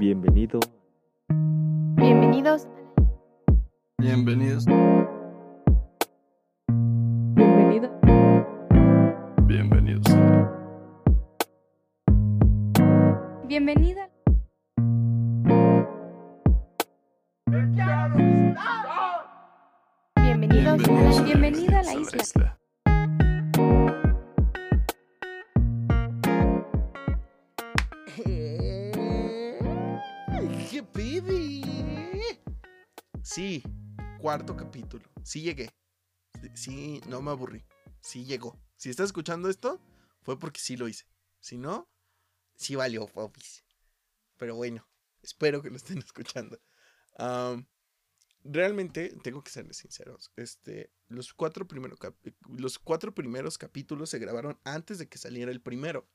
Bienvenido. Bienvenidos. Bienvenidos. Bienvenida. Bienvenidos. Bienvenida. Bienvenidos. Bienvenidos Bienvenida a la isla. Sí, cuarto capítulo. Sí llegué. Sí, no me aburrí. Sí llegó. Si estás escuchando esto, fue porque sí lo hice. Si no, sí valió, popis. Pero bueno, espero que lo estén escuchando. Realmente, tengo que serles sinceros. Este, los cuatro, primeros cap- los cuatro primeros capítulos se grabaron antes de que saliera el primero.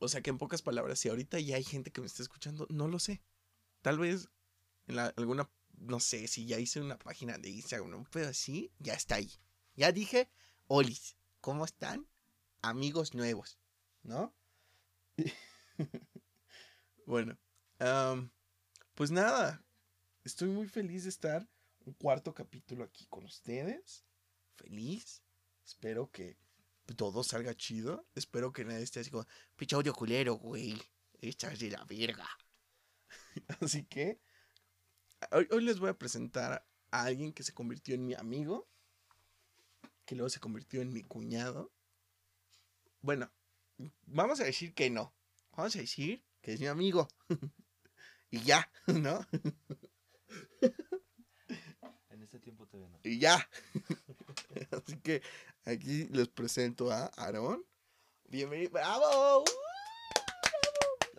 O sea que en pocas palabras, si ahorita ya hay gente que me está escuchando, no lo sé. Tal vez en alguna, no sé, si ya hice una página de Instagram, un pedo así, ya está ahí. Ya dije, Olis, ¿cómo están? Amigos nuevos, ¿no? bueno, pues nada, estoy muy feliz de estar un cuarto capítulo aquí con ustedes. Feliz. Espero que todo salga chido. Espero que nadie esté así como, pinche audio culero, güey. Estás de la verga. Así que hoy, hoy les voy a presentar a alguien que se convirtió en mi amigo. Que luego se convirtió en mi cuñado. Bueno, vamos a decir que no. Vamos a decir que es mi amigo. y ya, ¿no? En este tiempo todavía no. Y ya. Así que aquí les presento a Aarón. Bienvenido. ¡Bravo!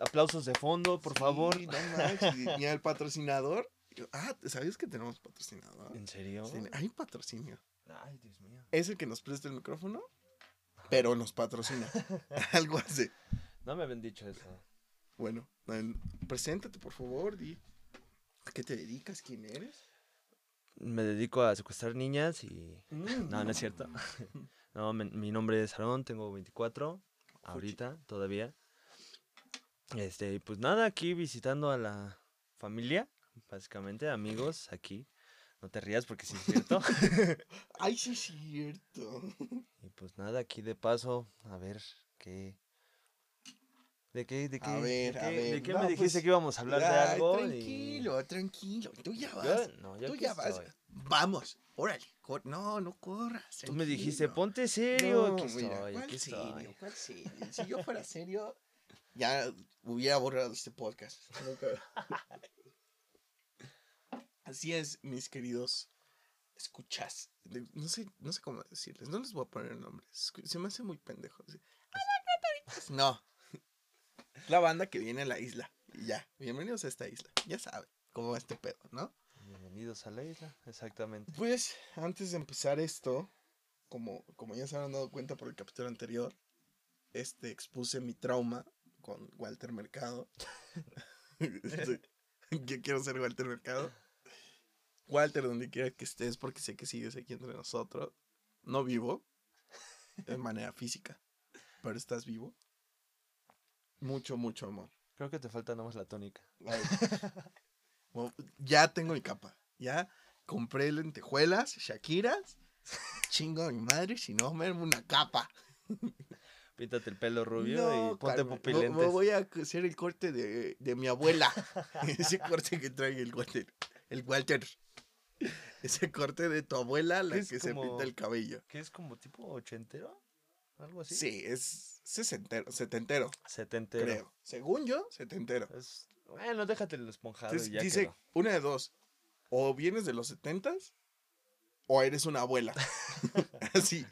Aplausos de fondo, por favor. No manches, y al patrocinador. Ah, ¿sabías que tenemos patrocinador? ¿En serio? Sí, hay patrocinio. Ay, Dios mío. Es el que nos presta el micrófono, pero nos patrocina. Algo así. No me habían dicho eso. Bueno, en- preséntate, por favor. Di a qué te dedicas, quién eres. Me dedico a secuestrar niñas y... Mm, No, no es cierto. No, me- mi nombre es Aarón, tengo 24. Ahorita, todavía. Este, y pues nada, aquí visitando a la familia, básicamente, amigos, aquí. No te rías porque sí es cierto. Ay, sí, es cierto. y pues nada, aquí de paso, a ver qué... ¿De qué, de qué, A de ver, qué- a de ver, qué no, me dijiste pues, que íbamos a hablar de algo? y- Tranquilo, tranquilo. Tú ya Yo- vas. no, yo Tú ya vas. Vamos, órale. cor- no, no corras. Tú me dijiste, tranquilo. ponte serio. No, aquí mira, estoy, ¿cuál aquí serio? estoy. ¿Cuál serio? Si yo fuera serio, ya hubiera borrado este podcast. Así es, mis queridos escuchas. No sé, no sé cómo decirles. No les voy a poner nombres. Se me hace muy pendejo. No. La banda que viene a la isla. Y ya. Bienvenidos a esta isla. Ya saben cómo va este pedo, ¿no? Bienvenidos a la isla, exactamente. Pues antes de empezar esto, como, como ya se habrán dado cuenta por el capítulo anterior, este expuse mi trauma con Walter Mercado. Este, Yo quiero ser Walter Mercado. Walter, donde quiera que estés, porque sé que sigues aquí entre nosotros. No vivo, de manera física, pero estás vivo. Mucho, mucho amor. Creo que te falta nomás la tónica. Bueno, ya tengo mi capa. Ya compré lentejuelas, Shakiras. Chingo a mi madre, si no me armo una capa. Píntate el pelo rubio No, y ponte Carmen, pupilentes. vo- Voy a hacer el corte de, de mi abuela. Ese corte que trae el Walter. El Walter. Ese corte de tu abuela, la Que se pinta el cabello. ¿Qué es como tipo ochentero? ¿Algo así? Sí, es sesentero, setentero, Setentero. creo. Según yo, setentero. Es- Bueno, déjate el esponjado Entonces, y ya dice quedó. una de dos. O vienes de los setentas o eres una abuela. Así.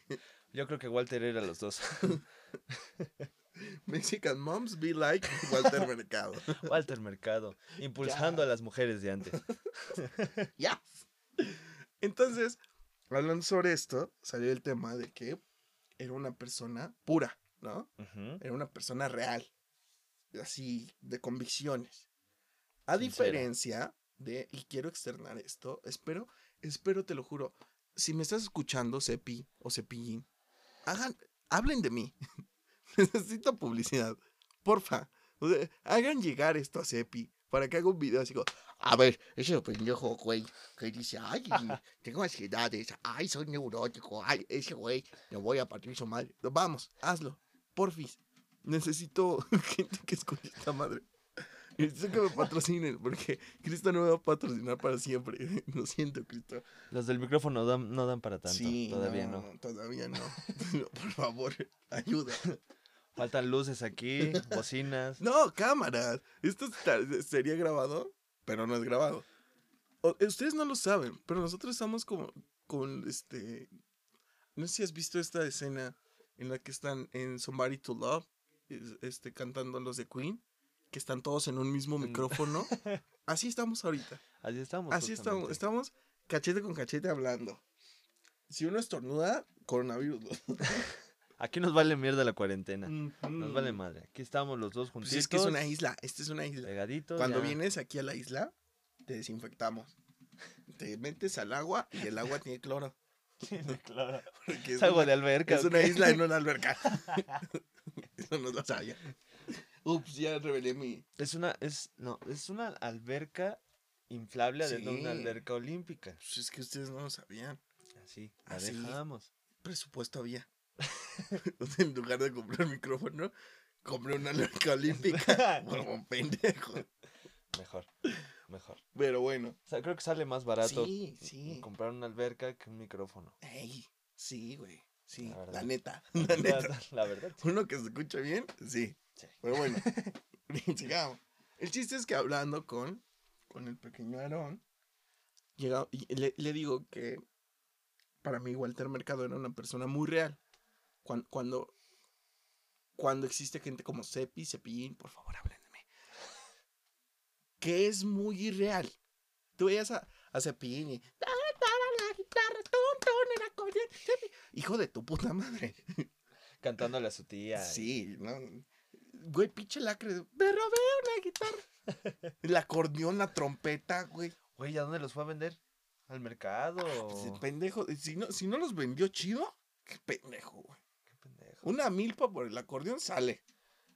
Yo creo que Walter era los dos. Mexican moms be like Walter Mercado. Walter Mercado, impulsando a las mujeres de antes. Ya. Entonces, hablando sobre esto, salió el tema de que era una persona pura, ¿no? Era una persona real. Así, de convicciones. A Sincera. diferencia de, y quiero externar esto, espero, espero, te lo juro, si me estás escuchando, Cepi o Cepillín, hagan, hablen de mí. Necesito publicidad. Porfa, O sea, hagan llegar esto a Cepi para que haga un video así como, a ver, ese pendejo, güey, que dice, ay, tengo ansiedades, ay, soy neurótico, ay, ese güey, le voy a partir su madre. Vamos, hazlo, porfis. Necesito gente que escuche esta madre. Necesito que me patrocinen, porque Cristo no me va a patrocinar para siempre. Lo siento, Cristo. Los del micrófono dan- no dan para tanto. Sí, todavía no. Todavía no. No, Por favor, ayuda. Faltan luces aquí, bocinas. No, cámaras. Esto sería grabado, pero no es grabado. O- ustedes no lo saben, pero nosotros estamos como con este. No sé si has visto esta escena en la que están en Somebody to Love, es- este, cantando los de Queen, que están todos en un mismo micrófono. Así estamos ahorita. Así estamos. Así estamos. Estamos cachete con cachete hablando. Si uno estornuda, coronavirus. Aquí nos vale mierda la cuarentena. Nos Nos vale madre. Aquí estamos los dos juntitos. Pues es que es una isla. Esta es una isla. Pegaditos. Cuando ya. vienes aquí a la isla, te desinfectamos. Te metes al agua y el agua tiene cloro. claro. porque Es agua una, de alberca. es ¿o una isla en una alberca. Eso no lo sabía. Ups, ya revelé mi. Es una, es, no, es una alberca inflable adentro de una alberca olímpica. Pues es que ustedes no lo sabían. Así, la Así. dejamos. Presupuesto había. Entonces, en lugar de comprar micrófono, compré una alberca olímpica. Como un pendejo. Mejor, mejor. Pero bueno. O sea, creo que sale más barato Sí, sí. comprar una alberca que un micrófono. Ey, sí, güey. Sí, La la, neta. La, neta. la verdad. sí. Uno que se escucha bien, sí. Sí. Pero bueno, sigamos. El chiste es que hablando con, con el pequeño Aarón, llega, le, le digo que para mí Walter Mercado era una persona muy real. Cuando, cuando, cuando existe gente como Cepi, Cepillín, por favor, mí. Que es muy irreal. Tú veías a, a Cepillín y... Hijo de tu puta madre. Cantándole a su tía. Sí, no. Güey, pinche lacre. Me robé una guitarra. El acordeón, la trompeta, güey. Güey, ¿a dónde los fue a vender? ¿Al mercado? Pues el pendejo. Si no, si no los vendió chido, qué pendejo, güey. Una milpa por el acordeón sale.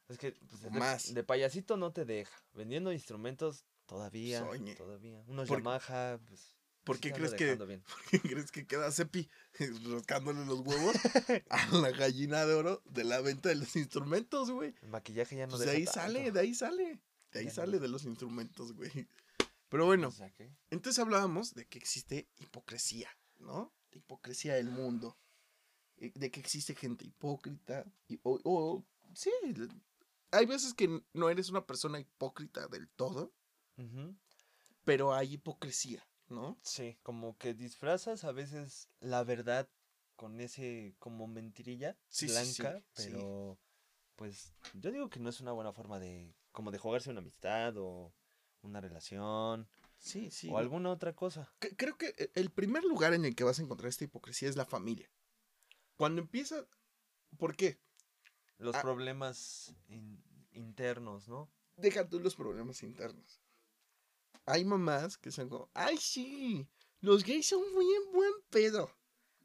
Es que pues, de, Más. de payasito no te deja. Vendiendo instrumentos todavía. Soñe. Todavía. Unos Por- Yamaha, pues. ¿Por qué crees que- bien. ¿Por qué crees que queda Cepi rascándole los huevos a la gallina de oro de la venta de los instrumentos, güey? El maquillaje ya no Pues de deja ahí tanto. sale, de ahí sale. De ahí Ya no. sale de los instrumentos, güey. Pero bueno, O sea, ¿qué? Entonces hablábamos de que existe hipocresía, ¿no? Hipocresía del mundo. Eh, De que existe gente hipócrita. y- o, o- sí, hay veces que no eres una persona hipócrita del todo, pero hay hipocresía, ¿no? Sí, como que disfrazas a veces la verdad con ese como mentirilla Sí, blanca, sí. pero pues yo digo que no es una buena forma de como de jugarse una amistad o una relación Sí, sí. o alguna otra cosa. Creo que e- el primer lugar en el que vas a encontrar esta hipocresía es la familia. Cuando empieza... ¿Por qué? Los Ah. problemas in- internos, ¿no? deja tú los problemas internos. Hay mamás que son como, ay sí, los gays son muy en buen pedo.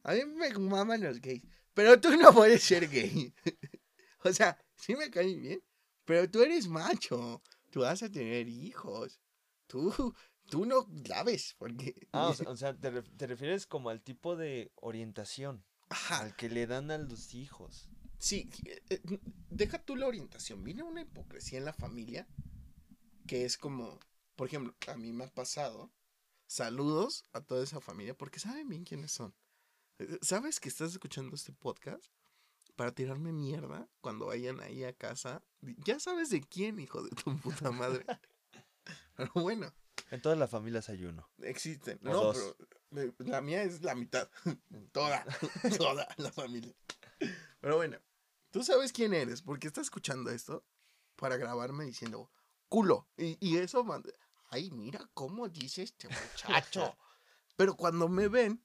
A mí me maman los gays, pero tú no puedes ser gay. o sea, sí me caen bien, pero tú eres macho, tú vas a tener hijos. Tú, tú no sabes, porque... Ah, o sea, te refieres como al tipo de orientación Ajá, al que le dan a los hijos. Sí, eh, eh, deja tú la orientación. Viene una hipocresía en la familia que es como, por ejemplo, a mí me ha pasado. Saludos a toda esa familia porque saben bien quiénes son. Eh, ¿Sabes que estás escuchando este podcast? Para tirarme mierda cuando vayan ahí a casa. Ya sabes de quién, hijo de tu puta madre. Pero bueno, En todas las familias hay uno. existen. O no, dos. pero la mía es la mitad. toda, toda la familia. Pero bueno, tú sabes quién eres porque estás escuchando esto para grabarme diciendo culo. Y, y eso, man- ay, mira cómo dice este muchacho. Pero cuando me ven,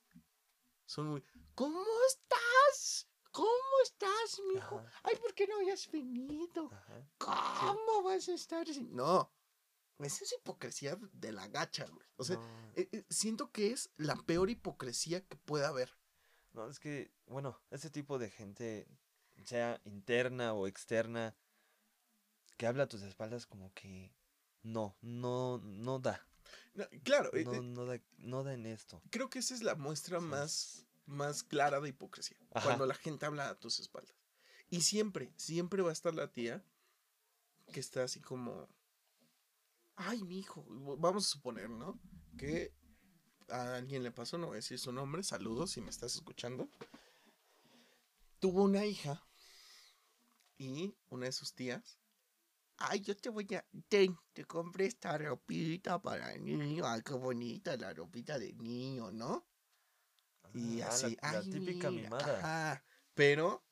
son muy, ¿cómo estás? ¿Cómo estás, mijo? Ajá. Ay, ¿por qué no habías venido? Ajá. ¿Cómo vas a estar sin-?" No, esa es hipocresía de la gacha, güey. O sea, No. eh, eh, siento que es la peor hipocresía que puede haber. No, es que, bueno, ese tipo de gente, sea interna o externa, que habla a tus espaldas como que no, no, no da. No, claro, eh, No, eh, no da, no da en esto. creo que esa es la muestra Sí. más, más clara de hipocresía. Ajá. Cuando la gente habla a tus espaldas. Y siempre, siempre va a estar la tía que está así como. Ay, mi hijo. Vamos a suponer, ¿no? Que a alguien le pasó, no voy a decir su nombre. Saludos si me estás escuchando. Tuvo una hija. Y una de sus tías. Ay, yo te voy a. Ten, te compré esta ropita para el niño. Ay, qué bonita la ropita de niño, ¿no? Y Ah, la- así, La, ay, típica mira, mimada. ajá. Pero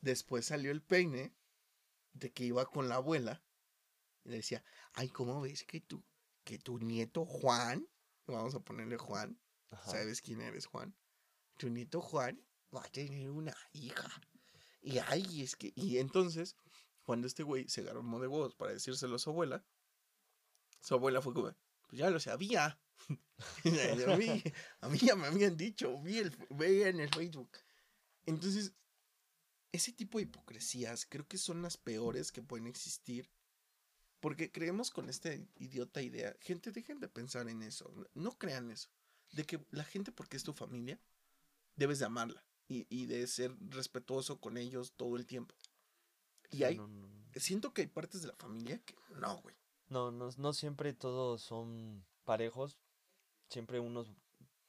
después salió el peine de que iba con la abuela y le decía, ay, ¿cómo ves que tu, que tu nieto Juan, vamos a ponerle Juan, Ajá. ¿sabes quién eres Juan? Tu nieto Juan va a tener una hija. Y ay, es que, y entonces, cuando este güey se agarró de huevos para decírselo a su abuela, su abuela fue como, pues ya lo sabía. a, mí, a mí ya me habían dicho, vi el, veía en el Facebook. Entonces, ese tipo de hipocresías creo que son las peores que pueden existir. Porque creemos con esta idiota idea. Gente, dejen de pensar en eso. No crean eso. De que la gente, porque es tu familia, debes de amarla. Y, y de ser respetuoso con ellos todo el tiempo. Y Sí, hay, no, no, no. siento que hay partes de la familia que no, güey. No, no, no siempre todos son parejos. Siempre unos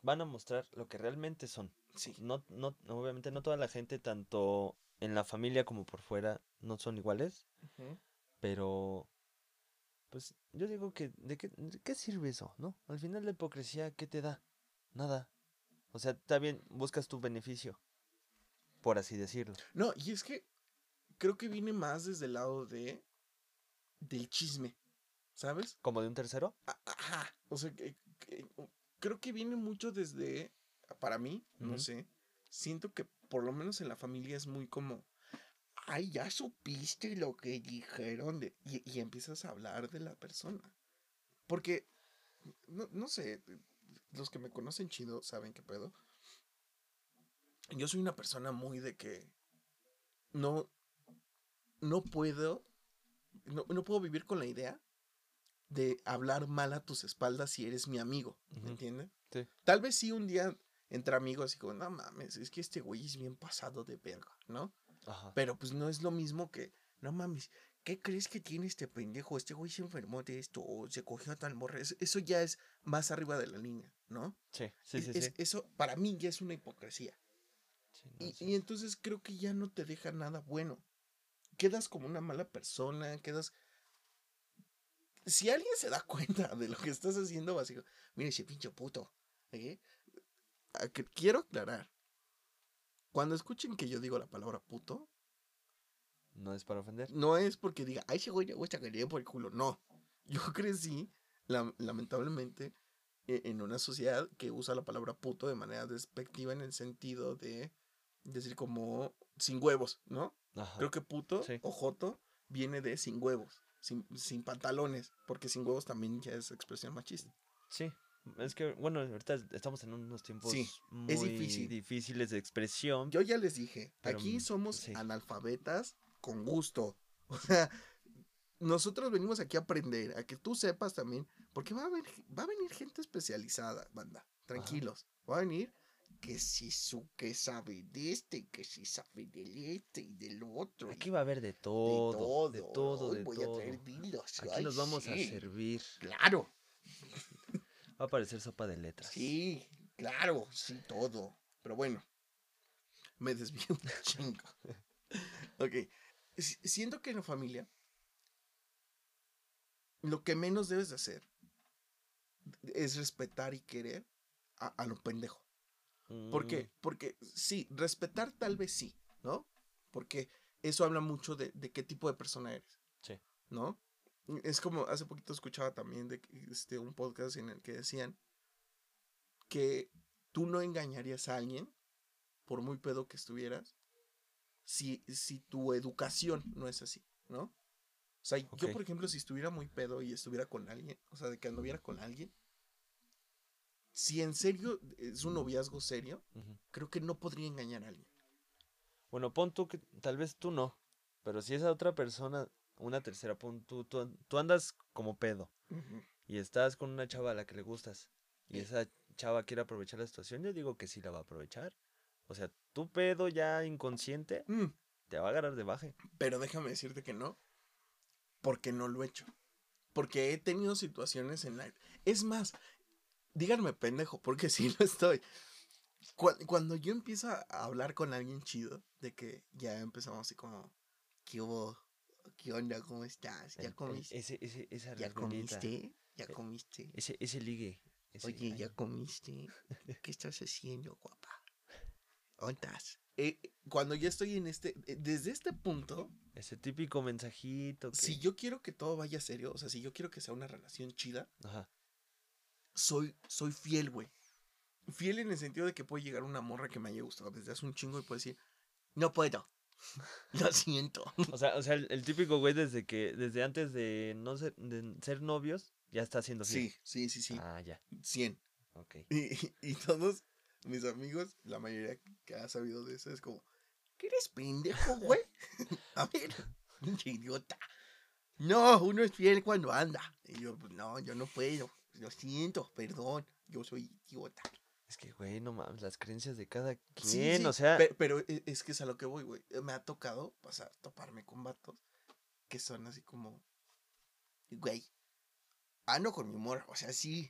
van a mostrar lo que realmente son. Sí. No, no, obviamente no toda la gente, tanto en la familia como por fuera, no son iguales. Pero, pues yo digo que, ¿de qué, de qué sirve eso, no? Al final la hipocresía, ¿qué te da? Nada. O sea, está bien, buscas tu beneficio, por así decirlo. No, y es que creo que viene más desde el lado de del chisme, ¿sabes? ¿Como de un tercero? Ajá. O sea, que, que- creo que viene mucho desde, para mí, no sé, siento que por lo menos en la familia es muy como, ay, ya supiste lo que dijeron de... Y, y empiezas a hablar de la persona. Porque, no, no sé, los que me conocen chido saben qué pedo. Yo soy una persona muy de que no, no puedo, no, no puedo vivir con la idea de hablar mal a tus espaldas si eres mi amigo, ¿me entiendes? Sí. Tal vez sí un día entre amigos así como, no mames, es que este güey es bien pasado de verga, ¿no? Ajá. Pero pues no es lo mismo que, no mames, ¿qué crees que tiene este pendejo? Este güey se enfermó de esto o se cogió a tal morra. Es- Eso ya es más arriba de la línea, ¿no? Sí, sí, sí, es- sí. Eso para mí ya es una hipocresía. Sí, no, Y, sí. y entonces creo que ya no te deja nada bueno. Quedas como una mala persona, quedas... Si alguien se da cuenta de lo que estás haciendo, decir, mire ese pinche puto. ¿eh? Quiero aclarar. Cuando escuchen que yo digo la palabra puto, No es para ofender. no es porque diga, ay, ese güey le den por el culo. No. Yo crecí, lam- lamentablemente, e- en una sociedad que usa la palabra puto de manera despectiva en el sentido de decir como sin huevos, ¿no? Ajá. Creo que puto Sí. o joto viene de sin huevos, sin, sin pantalones, porque sin huevos también ya es expresión machista. Sí. Es que, bueno, ahorita estamos en unos tiempos Sí, muy es difícil. difíciles de expresión. Yo ya les dije, Pero, aquí somos sí. analfabetas con gusto. O sea, nosotros venimos aquí a aprender, a que tú sepas también, porque va a, haber- va a venir gente especializada, banda. Tranquilos. Va a venir que si su que sabe de este, que si sabe del este y del otro. Aquí va a haber de todo, de todo, Hoy de voy todo. a traer dildos. Aquí ay, nos vamos a servir. Claro, Va a aparecer sopa de letras. sí, claro, sí, todo. Pero bueno, me desvío un chingo. Ok, si- siento que en la familia lo que menos debes de hacer es respetar y querer a, a lo pendejo. ¿Por qué? Mm, Porque sí, respetar tal vez sí, ¿no? Porque eso habla mucho de, de qué tipo de persona eres. Sí. ¿No? Es como hace poquito escuchaba también de que, este, un podcast en el que decían que tú no engañarías a alguien, por muy pedo que estuvieras, si, si tu educación no es así, ¿no? O sea, yo, por ejemplo, si estuviera muy pedo y estuviera con alguien, o sea, de que anduviera con alguien, si en serio es un noviazgo serio, creo que no podría engañar a alguien. Bueno, pon tú que tal vez tú no, pero si esa otra persona una tercera, pon, tú, tú, tú andas como pedo y estás con una chava a la que le gustas y esa chava quiere aprovechar la situación, yo digo que sí la va a aprovechar. O sea, tu pedo ya inconsciente Mm, te va a agarrar de baje. Pero déjame decirte que no. Porque no lo he hecho. Porque he tenido situaciones en la... Es más, díganme pendejo, porque sí lo estoy. Cu- Cuando yo empiezo a hablar con alguien chido, de que ya empezamos así como, ¿qué hubo? ¿Qué onda? ¿Cómo estás? ¿Ya comiste? ese, ese, esa ¿Ya comiste? ¿Ya Eh, comiste? Ese, ese ligue. ese- Oye, ay, ¿ya comiste? ¿Qué estás haciendo, guapa? ¿Dónde estás? Eh, cuando yo estoy en este, eh, desde este punto, Ese típico mensajito que... si yo quiero que todo vaya serio, o sea, si yo quiero que sea una relación chida, Ajá. soy, soy fiel, güey. Fiel en el sentido de que puede llegar una morra que me haya gustado desde hace un chingo y puede decir, no puedo. Lo siento. O sea, o sea el, el típico güey desde que, desde antes de no ser, de ser novios, ya está haciendo fiel. Sí, sí, sí, sí. Ah, ya. 100. Ok. Y, y- todos mis amigos, la mayoría que ha sabido de eso es como, ¿qué eres pendejo, güey? A ver, pinche idiota. No, uno es fiel cuando anda. Y yo, pues no, yo no puedo. Lo siento, perdón. Yo soy idiota. Es que, güey, no mames, las creencias de cada quien, sí, o sea... pe- Pero, e- es que es a lo que voy, güey. Eh, Me ha tocado pasar, toparme con vatos que son así como, güey, ando con mi morra, o sea, sí,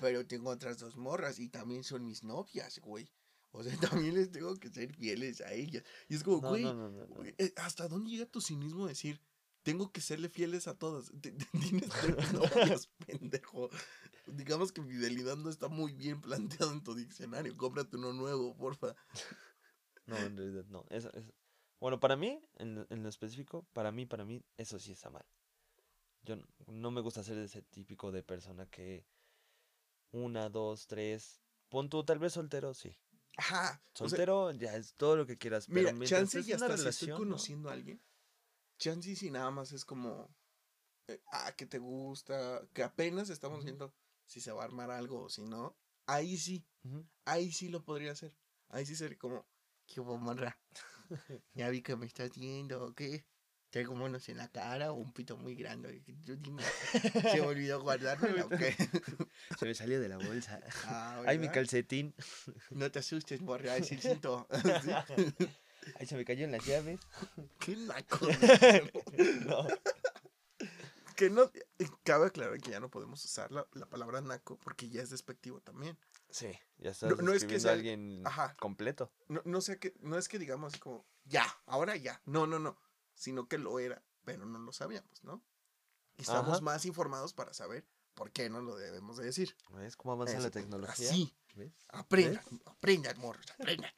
pero tengo otras dos morras y también son mis novias, güey. O sea, también les tengo que ser fieles a ellas. Y es como, no, güey, no, no, no, no. eh, ¿hasta dónde llega tu cinismo de decir, tengo que serle fieles a todas? Tienes tres novias, pendejo. Digamos que fidelidad no está muy bien planteado en tu diccionario. Cómprate uno nuevo, porfa. No, en realidad no. Eso, eso- Bueno, para mí, en, en lo específico, para mí, para mí, eso sí está mal. Yo no me gusta ser ese típico de persona que una, dos, tres. Pon tú, tal vez soltero, sí. Ajá. o sea, Soltero ya es todo lo que quieras. Pero mira, mientras chance estés y en una hasta si estoy relación, ¿no? conociendo a alguien. Chance si nada más es como. eh, ah, que te gusta. Que apenas estamos viendo si se va a armar algo o si no. Ahí sí. Ahí sí lo podría hacer. Ahí sí sería como. ¿Qué hubo, morra? Ya vi que me estás viendo, ¿o qué? Tengo monos en la cara o un pito muy grande. Tú dime, ¿Se me olvidó guardármelo o qué? Se me salió de la bolsa. Ah, Ay, mi calcetín. No te asustes, morra, es el cinto. Ay, se me cayó en las llaves. Qué naco. No. que no. Cabe aclarar que ya no podemos usar la, la palabra naco porque ya es despectivo también. Sí, ya estás No- no es que sea- alguien ajá. completo. No, no sé que, no es que digamos así como, ya, ahora ya. No, no, no. Sino que lo era, pero no lo sabíamos, ¿no? Y estamos Ajá. más informados para saber por qué no lo debemos de decir. ¿Ves cómo avanza Eso, la tecnología? Así, ¿Ves? aprendan, aprendan, morros, aprendan.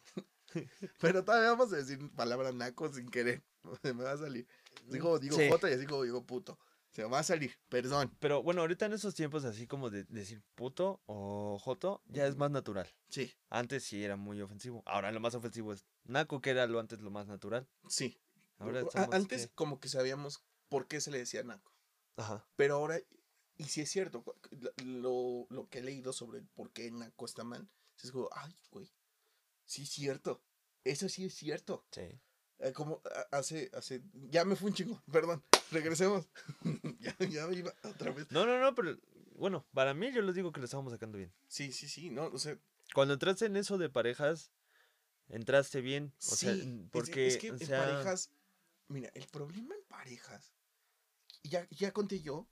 Pero todavía vamos a decir palabra naco sin querer. Me va a salir. Digo, digo Sí. jota y así como digo puto. Se va a salir, perdón. Pero bueno, ahorita en esos tiempos así como de decir puto o joto, ya es más natural. Sí, Antes sí era muy ofensivo. Ahora lo más ofensivo es naco, que era lo antes lo más natural. sí. Ahora Antes que- como que sabíamos por qué se le decía naco. Ajá. Pero ahora, y si es cierto, lo, lo que he leído sobre por qué naco está mal, es como, ay, güey, sí es cierto. Eso sí es cierto. Sí. Eh, como hace, hace, ya me fue un chingo, perdón, regresemos. ya, ya me iba otra vez. No, no, no, pero bueno, para mí yo les digo que lo estábamos sacando bien. Sí, sí, sí, no, o sea, Cuando entraste en eso de parejas, entraste bien. O sea, sí, es- porque, es, que o en sea, parejas, mira, el problema en parejas, ya, ya conté yo,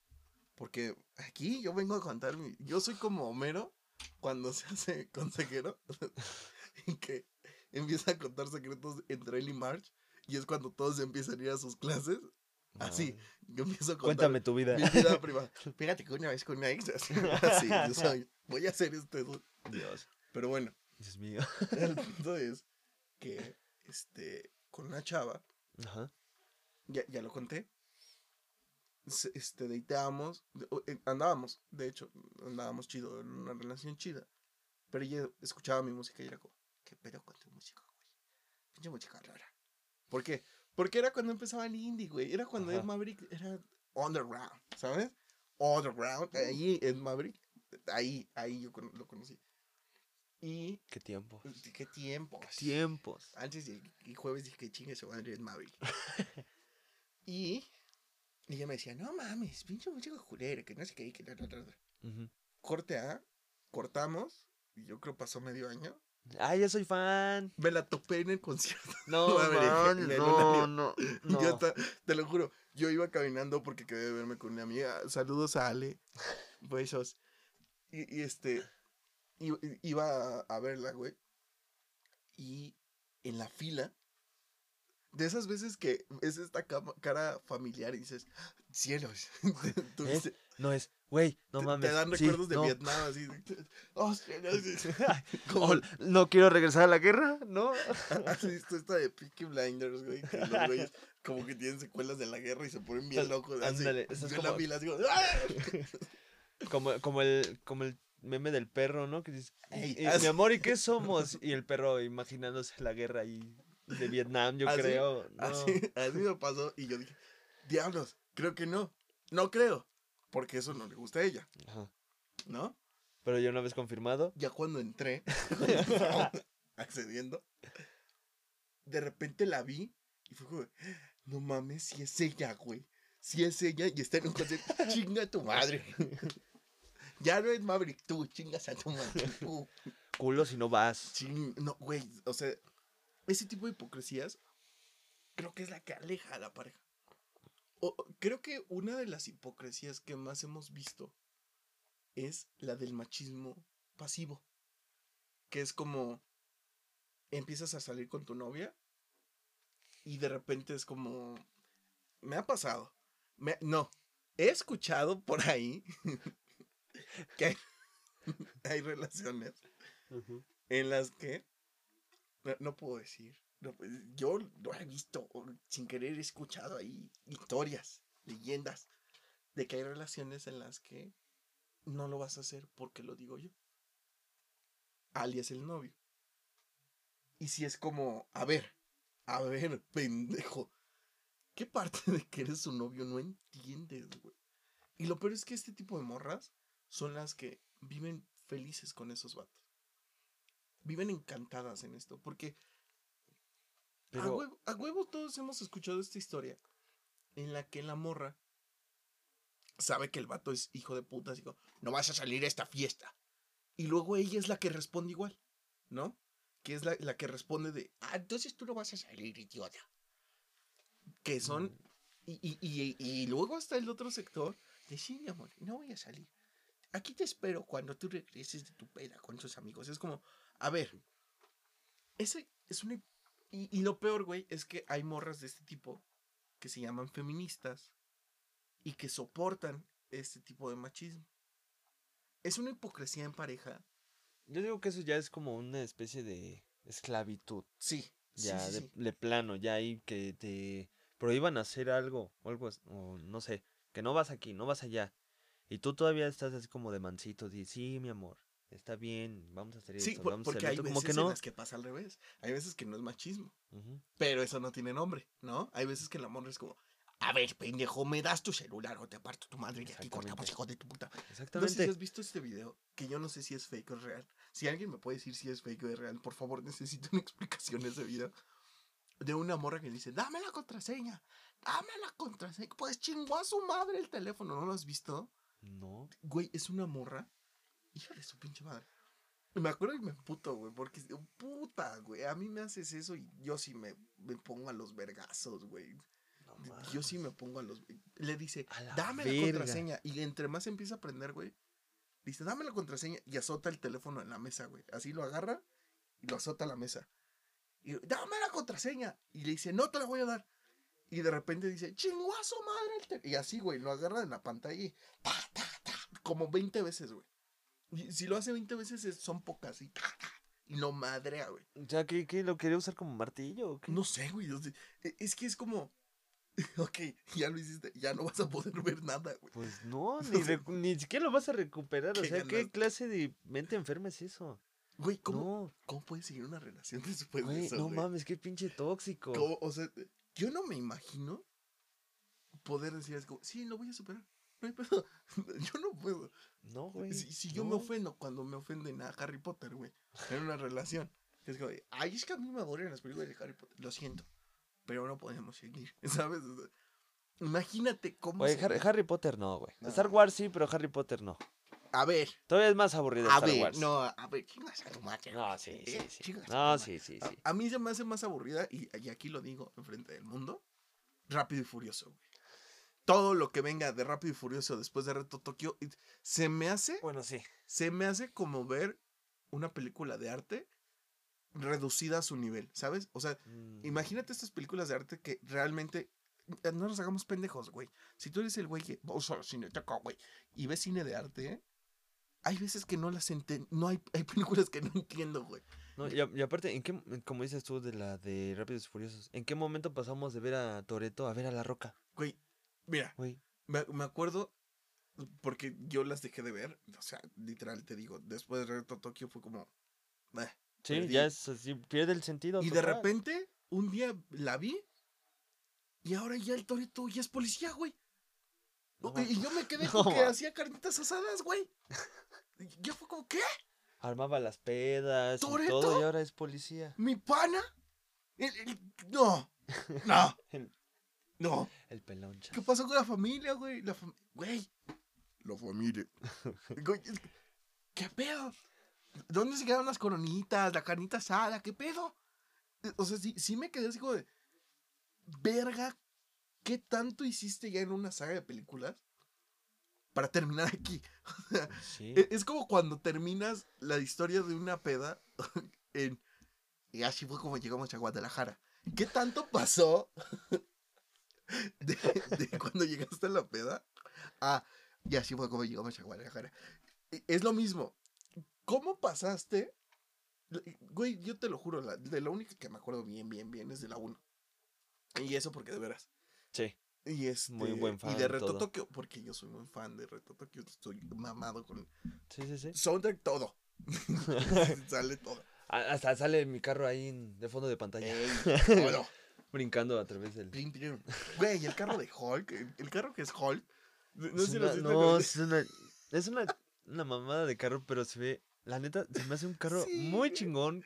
porque aquí yo vengo a contar, mi- yo soy como Homero cuando se hace consejero, y que empieza a contar secretos entre él y Marge, y es cuando todos empiezan a ir a sus clases, así, no. yo empiezo a contar Cuéntame tu vida. mi vida privada. Fíjate que una vez con una ex, así, así, yo soy, voy a hacer esto, eso. Dios. pero bueno, Dios mío. el punto es que, este, con una chava, Ajá. ya, ya lo conté. Se- Este, o, eh, andábamos, de hecho, andábamos chido, en una relación chida. Pero ella escuchaba mi música y era como, ¿qué pedo con tu música, güey? Pinche música rara. ¿Por qué? Porque era cuando empezaba el indie, güey. Era cuando Ajá. Ed Maverick era underground, ¿sabes? Underground, ahí Ed Maverick, ahí, ahí yo lo conocí. Y, Qué tiempo. ¿qué tiempo? Tiempos. Antes de y jueves dije que chingue su madre Ed Maverick. y Y ella me decía, no mames, pinche música culera, que no sé qué, que ta, ta, ta, ta". Ujú. Corte A, cortamos, y yo creo pasó medio año. Ah, ya soy fan. Me la topé en el concierto. No, ver, man, no, no, Yo no. te lo juro, yo iba caminando porque quedé de verme con una amiga. Saludos a Ale. Besos. Y, y este, iba a, a verla, güey. Y en la fila, de esas veces que es esta cara familiar y dices, cielos. Tú ¿Eh? No es, güey, no te, mames. te dan sí, recuerdos de no. Vietnam, así. "Oh, cielos", como- Oh, no quiero regresar a la guerra, ¿no? ¿Has visto esta de Peaky Blinders, güey? Que los güeyes como que tienen secuelas de la guerra y se ponen bien locos. así. Ándale, eso es la como- fila, así como. Como, como el, como el meme del perro, ¿no? Que dices, Ey, "Y- haz- mi amor, ¿y qué somos? Y el perro imaginándose la guerra ahí de Vietnam, yo Así- creo. No. Así, así me pasó. Y yo dije, diablos, creo que no. No creo. Porque eso no le gusta a ella, Ajá. ¿no? Pero ya una vez confirmado, Ya cuando entré, accediendo, de repente la vi y fue como, no mames, si es ella, güey. Si es ella y está en un concierto, chinga a tu madre. ya no es Maverick, tú, chingas a tu madre. tú. culo si no vas. Ching- no, güey, o sea, ese tipo de hipocresías creo que es la que aleja a la pareja. Creo que una de las hipocresías que más hemos visto es la del machismo pasivo. Que es como empiezas a salir con tu novia y de repente es como me ha pasado. Me- no, he escuchado por ahí que hay, hay relaciones en las que no, no puedo decir. Pues, yo lo he visto, sin querer he escuchado ahí historias, leyendas, de que hay relaciones en las que no lo vas a hacer porque lo digo yo. Alias el novio. Y si es como, a ver, a ver, pendejo, ¿qué parte de que eres su novio no entiendes, güey? Y lo peor es que este tipo de morras son las que viven felices con esos vatos. Viven encantadas en esto, porque a, huevo, a huevo todos hemos escuchado esta historia en la que la morra sabe que el vato es hijo de puta, así como, no vas a salir a esta fiesta. Y luego ella es la que responde igual, ¿no? Que es la, la que responde de, ah, entonces tú no vas a salir, idiota. Que son, y, y, y, y luego está el otro sector de, sí, mi amor, no voy a salir. Aquí te espero cuando tú regreses de tu peda con tus amigos. Es como, a ver, ese es una... Y, y lo peor, güey, es que hay morras de este tipo que se llaman feministas y que soportan este tipo de machismo. Es una hipocresía en pareja. yo digo que eso ya es como una especie de esclavitud. Sí. Ya, sí, de, sí. de plano, ya ahí que te prohíban hacer algo, o algo, o no sé, que no vas aquí, no vas allá. Y tú todavía estás así como de mansito, de sí, mi amor, está bien, vamos a hacer Sí, esto, por- vamos a porque hacer hay esto", veces como que en no. las que pasa al revés. Hay veces que no es machismo, Ujú. pero eso no tiene nombre, ¿no? Hay veces que el amor es como, a ver, pendejo, me das tu celular o te aparto tu madre y aquí cortamos, Exactamente. hijo de tu puta. No sé si Exactamente. has visto este video, que yo no sé si es fake o es real. Si alguien me puede decir si es fake o es real, por favor, necesito una explicación de ese video. De una morra que dice, dame la contraseña, dame la contraseña. Pues chingó a su madre el teléfono, ¿no lo has visto? No. Güey, es una morra. Hija de su pinche madre. Me acuerdo y me puto, güey, porque puta, güey, a mí me haces eso y yo sí me, me pongo a los vergazos, güey. no Yo sí me pongo a los. Le dice, la dame la contraseña. Y entre más empieza a aprender, güey. Dice, dame la contraseña. Y azota el teléfono en la mesa, güey. Así lo agarra y lo azota a la mesa. Y dame la contraseña. Y le dice, no te la voy a dar. Y de repente dice, su madre. el tel-". Y así, güey, lo agarra en la pantalla y ta, ta, ta, como 20 veces, güey. Si lo hace 20 veces, es- son pocas. Y, y lo madrea, güey. Ya que, que lo quería usar como martillo o qué? No sé, güey. e- es que es como. Ok, ya lo hiciste, ya no vas a poder ver nada, güey. Pues no, ni, ni siquiera lo vas a recuperar. O sea, ¿qué clase de mente enferma es eso? Güey, ¿cómo, No, ¿cómo puedes seguir una relación después de güey, eso? no güey? mames, qué pinche tóxico. ¿Cómo? O sea, yo no me imagino poder decir es como, sí, lo voy a superar. No hay pedo. Yo no puedo. No, güey. Si, si yo me ofendo cuando me ofenden a Harry Potter, güey, en una relación, es como, ay, es que a mí me aburren las películas de Harry Potter. Lo siento, pero no podemos seguir, ¿sabes? O sea, Imagínate cómo. Oye, se Harry, Potter no, güey. No. Star Wars sí, pero Harry Potter no. A ver, Todavía es más aburrido a Star ver, Wars. no, a ver, chingas a tu madre. No, sí, sí, Eh, sí. chingas a tu No, sí, sí, A- sí. A, mí se me hace más aburrida, y, y aquí lo digo enfrente del mundo, Rápido y Furioso, güey. Todo lo que venga de Rápido y Furioso después de Reto Tokio, se me hace, Bueno, sí. se me hace como ver una película de arte reducida a su nivel, ¿sabes? O sea, Mm, imagínate estas películas de arte que realmente eh, no nos hagamos pendejos, güey. Si tú eres el güey que cineteca, güey, y ves cine de arte, hay veces que no las entiendo. No hay, hay películas que no entiendo, güey. No, y, a- y aparte, ¿en qué, como dices tú de la de Rápidos y Furiosos, ¿en qué momento pasamos de ver a Toreto a ver a La Roca? Güey, mira, me, me acuerdo porque yo las dejé de ver. O sea, literal, te digo, después de Reto Tokio fue como. "Eh". Sí, Perdí. ya es así, pierde el sentido. Y de repente, un día la vi. Y ahora ya el Toreto ya es policía, güey. No y y yo me quedé No con que hacía carnitas asadas, güey. Y Ya fue como, ¿qué? Armaba las pedas y ¿Toretto? todo y ahora es policía. ¿Mi pana? El- el- no, no, El, no. el peloncha. ¿Qué pasó con la familia, güey? La fam- güey. La familia. Güey, ¿Qué pedo? ¿Dónde se quedaron las coronitas, la carnita asada? ¿Qué pedo? Eh, O sea, sí, sí me quedé así como de. Verga, ¿qué tanto hiciste ya en una saga de películas? Para terminar aquí. Sí. E- Es como cuando terminas la historia de una peda en... Y así fue como llegamos a Guadalajara. ¿Qué tanto pasó de, de cuando llegaste a la peda? Ah, y así fue como llegamos a Guadalajara. E- Es lo mismo. ¿Cómo pasaste? Güey, yo te lo juro, la- de la única que me acuerdo bien, bien, bien es de la 1. Y eso porque de veras. Sí. Y es Muy buen fan, Y de Reto. Tokio, porque yo soy muy fan de Reto Tokio, estoy mamado con Sí, sí, sí. soundtrack todo. Sale todo. Hasta sale mi carro ahí de fondo de pantalla. Ey, todo. Brincando a través del. Plim, plim. Güey, el carro de Hulk, el, el carro que es Hulk. No, Es si una- no, es una, es una, una mamada de carro, pero se ve. La neta, se me hace un carro Sí, muy chingón.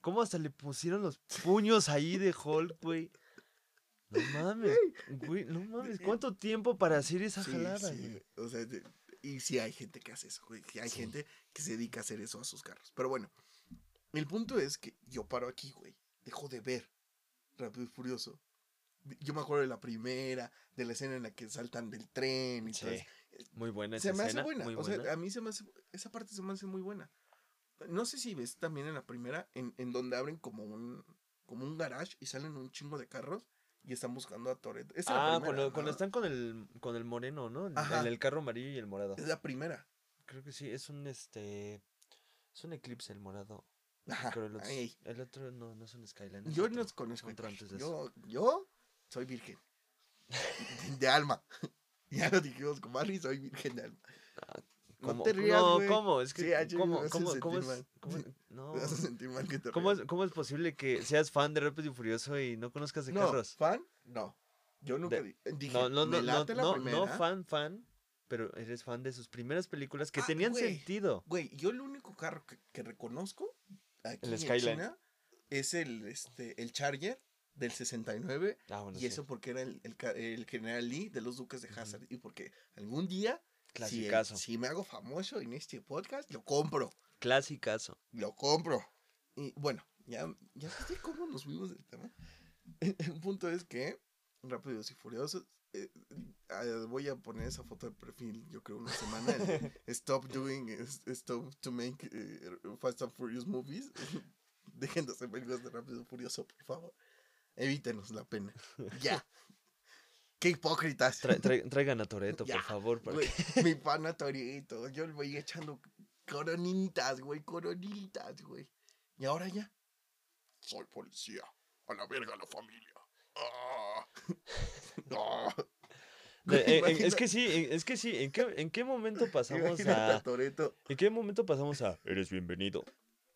¿Cómo hasta le pusieron los puños ahí de Hulk, güey? No mames, güey, no mames. ¿Cuánto tiempo para hacer esa Sí, jalada, sí, güey? O sea, y sí hay gente que hace eso, güey. sí hay gente que se dedica a hacer eso a sus carros. Pero bueno, el punto es que yo paro aquí, güey. Dejo de ver Rápido y Furioso. Yo me acuerdo de la primera, de la escena en la que saltan del tren y todo Sí. eso. Muy buena esa se me hace buena. muy o sea, buena. a mí se me hace. Esa parte se me hace muy buena. No sé si ves también en la primera, en, en donde abren como un como un garage y salen un chingo de carros y están buscando a la Ah, cuando, cuando están con el, con el moreno, ¿no? En, en el carro amarillo y el morado. Es la primera. Creo que sí, es un este. Es un eclipse el morado. Ajá. Pero el otro, el otro no, no es un Skyline. es Yo no conozco de yo, eso. yo soy virgen. De alma. Ya lo dijimos con Mari, soy virgen de alma. No ¿Cómo? te rías, no. ¿cómo? Es que, Sí, ¿cómo, cómo, cómo es? mal. cómo no. Vas a sentir mal que te ¿Cómo es, ¿Cómo es posible que seas fan de Rápido y Furioso y no conozcas de No, carros? ¿fan? No. Yo nunca De- eh, dije, No, no, me no, no, late la no, no primera. fan, fan, pero eres fan de sus primeras películas que Ah, tenían güey. sentido. Güey, yo el único carro que, que reconozco aquí El en Skyline. China es el, este, el Charger del 69 Ah, bueno, y sí. eso porque era el, el, general Lee de los Duques de. Hazard y porque algún día si, el- si me hago famoso en este podcast, lo compro, Clasicazo. lo compro. Y bueno, ya, ya cómo nos fuimos del tema. El punto es que Rápidos y Furiosos, eh, ah, voy a poner esa foto de perfil, yo creo, una semana. el stop doing, stop to make eh, Fast and Furious movies. Dejen de hacer películas de Rápido y Furioso, por favor. Evítenos la pena. Ya. Qué hipócritas. Tra- tra- traigan a Toreto, por favor. para Güey, que- mi pana Torito. Yo le voy echando coronitas, güey, coronitas, güey. Y ahora ya. Soy policía. A la verga la familia. Ah. Eh, eh, es que sí, eh, es que sí. ¿En qué, en qué momento pasamos a. Toretto. ¿En qué momento pasamos a. Eres bienvenido?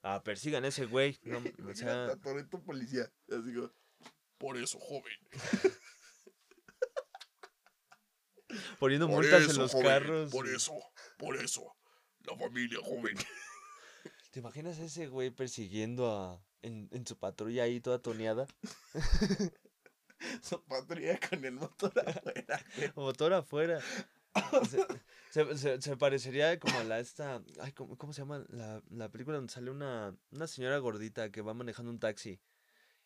A persigan a ese güey. No, o Imagínate sea, a Toretto policía. Así como, por eso, joven. poniendo Por multas eso, en los joven, carros. Por eso, por eso. La familia, joven. ¿Te imaginas a ese güey persiguiendo a. En, en su patrulla ahí toda toneada? Su patrulla con el motor afuera. Motor afuera. Se, se- se- se parecería como a la esta. Ay, ¿cómo, cómo se llama? La, la película donde sale una, una señora gordita que va manejando un taxi.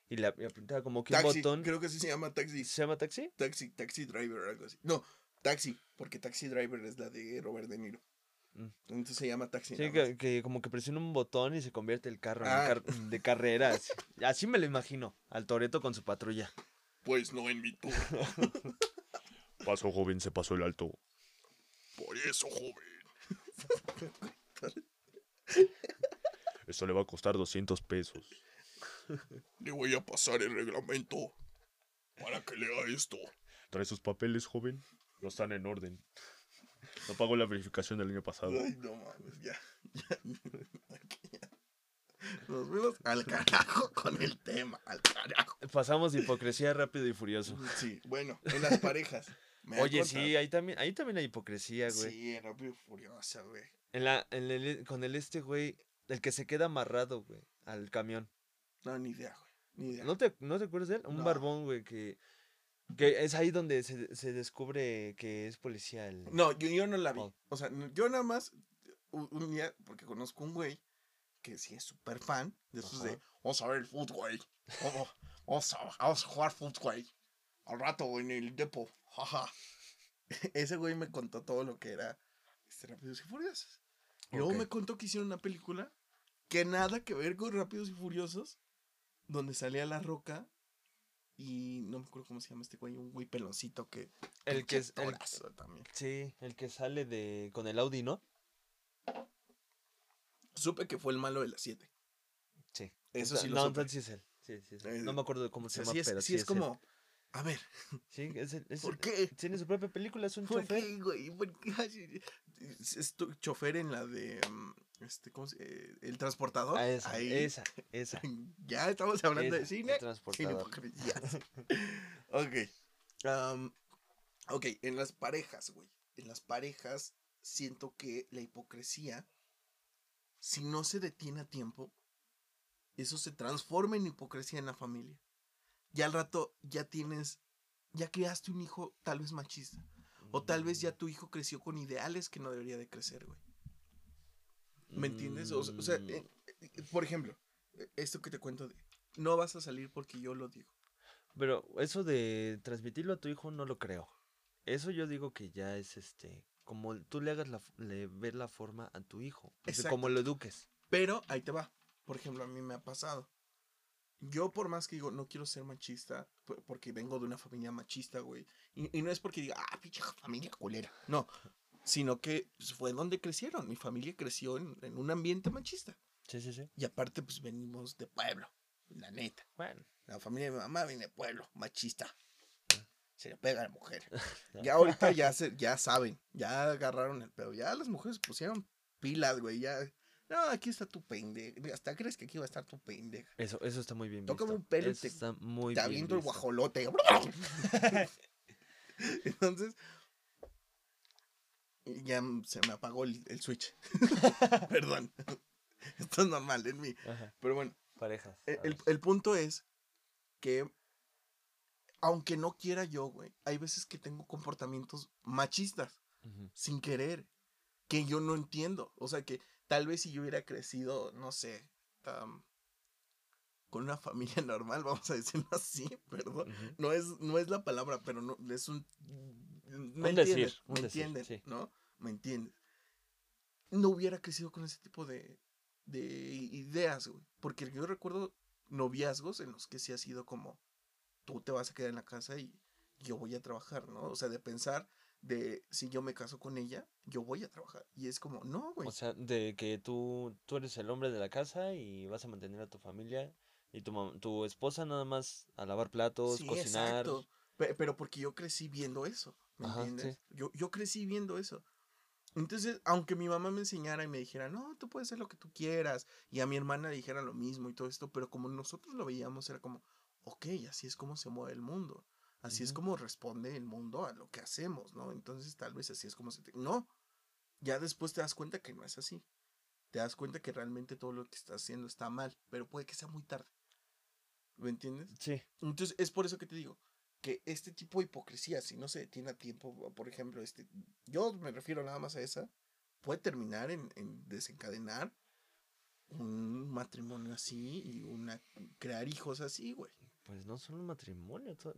Y le, ap- le aprieta como que un botón. creo que así se llama taxi. ¿Se llama taxi? Taxi, taxi driver, algo así. No, taxi, porque taxi driver es la de Robert De Niro. Mm. Entonces se llama taxi. Sí, que como que presiona un botón y se convierte el carro en Ah. car- de carreras. Así me lo imagino. Al Toreto con su patrulla. Pues no en mi turno. Pasó, joven, se pasó el alto. Por eso, joven. Esto le va a costar 200 pesos. Le voy a pasar el reglamento para que lea esto. ¿Trae sus papeles, joven? No están en orden. No pagó la verificación del año pasado. Ay, no mames, ya. ya, aquí ya. Nos fuimos al carajo con el tema, al carajo. Pasamos de hipocresía rápido y furioso. Sí, bueno, en las parejas. Oye, sí, ahí también, ahí también hay hipocresía, güey. Sí, en Rápido y Furiosa, güey. En la, en el, con el este, güey, el que se queda amarrado, güey, al camión. No, ni idea, güey. Ni idea. ¿No te, ¿No te acuerdas de él? Un No. barbón, güey, que, que es ahí donde se, se descubre que es policía el... No, yo, yo no la vi. Oh. O sea, yo nada más un, un día, porque conozco un güey que sí es súper fan de esos de, vamos a ver el fútbol, güey. Vamos, vamos, a, vamos a jugar fútbol, güey. Al rato en el depo, jaja. Ese güey me contó todo lo que era este, Rápidos y Furiosos. Luego me contó que hicieron una película que nada que ver con Rápidos y Furiosos, donde salía La Roca y no me acuerdo cómo se llama este güey, un güey peloncito que... El que es... el- también. sí, el que sale de con el Audi, ¿no? Supe que fue el malo de las 7. Sí. Eso sí lo No, supe. entonces sí es él. Sí, sí es él. Eh, No me acuerdo de cómo se llama, sí es, pero sí es él. como... A ver, Sí, es es ¿por qué? Tiene su propia película, es un ¿Por chofer. qué, güey? ¿Por qué? Ay, Es, tu chofer en la de... mm, este, ¿cómo se eh, El transportador. Ah, esa, Ahí. esa, esa. Ya estamos hablando de cine. el transportador. ok. ok, en las parejas, güey. En las parejas siento que la hipocresía, si no se detiene a tiempo, eso se transforma en hipocresía en la familia. Ya al rato ya tienes, ya creaste un hijo tal vez machista. O tal vez ya tu hijo creció con ideales que no debería de crecer, güey. ¿Me entiendes? O, o sea, Mm, eh, eh, por ejemplo, esto que te cuento de, no vas a salir porque yo lo digo. Pero eso de transmitirlo a tu hijo no lo creo. Eso yo digo que ya es este, como tú le hagas la, le ver la forma a tu hijo, sea, Exacto. como lo eduques. Pero ahí te va. Por ejemplo, a mí me ha pasado. Yo por más que digo, no quiero ser machista, por- porque vengo de una familia machista, güey. Y, y no es porque diga, ah, pinche familia culera. No. Sino que pues, fue donde crecieron. Mi familia creció en, en un ambiente machista. Sí, sí, sí. Y aparte, pues venimos de pueblo. La neta. Bueno. La familia de mi mamá viene de pueblo, machista. Se le pega a la mujer. Ya ahorita ya, se, ya saben, ya agarraron el pedo. Ya las mujeres pusieron pilas, güey. Ya. No, aquí está tu pendeja. Hasta crees que aquí va a estar tu pendeja. Eso, eso está muy bien Tócame visto. un pelo y Eso te- está muy Te aviento el guajolote. Entonces. Ya se me apagó el, el switch. Perdón. Esto es normal en mí. Ajá, Pero bueno. parejas. El, a el- el punto es que, aunque no quiera yo, güey, hay veces que tengo comportamientos machistas, sin querer, que yo no entiendo. O sea, que tal vez si yo hubiera crecido, no sé, con una familia normal, vamos a decirlo así, perdón. No es, no es la palabra, pero no, es un... ¿Me Un decir, un ¿Me decir, entienden? sí. ¿No? ¿Me entiendes? No hubiera crecido con ese tipo de, de ideas, güey. Porque yo recuerdo noviazgos en los que sí ha sido como, tú te vas a quedar en la casa y yo voy a trabajar, ¿no? O sea, de pensar de si yo me caso con ella, yo voy a trabajar. Y es como, no, güey. O sea, de que tú, tú eres el hombre de la casa y vas a mantener a tu familia y tu, tu esposa nada más a lavar platos, Sí, cocinar. exacto. Pe- Pero porque yo crecí viendo eso, ¿me Ajá, entiendes? sí. Yo, yo crecí viendo eso. Entonces, aunque mi mamá me enseñara y me dijera, no, tú puedes hacer lo que tú quieras, y a mi hermana le dijera lo mismo y todo esto, pero como nosotros lo veíamos, era como, ok, así es como se mueve el mundo, así es como responde el mundo a lo que hacemos, ¿no? Entonces, tal vez así es como se... te- No, ya después te das cuenta que no es así. Te das cuenta que realmente todo lo que estás haciendo está mal, pero puede que sea muy tarde. ¿Me entiendes? Sí. Entonces, es por eso que te digo, que este tipo de hipocresía, si no se detiene a tiempo, por ejemplo, este, yo me refiero nada más a esa, puede terminar en, en desencadenar un matrimonio así y una crear hijos así, güey. Pues no solo un matrimonio, to-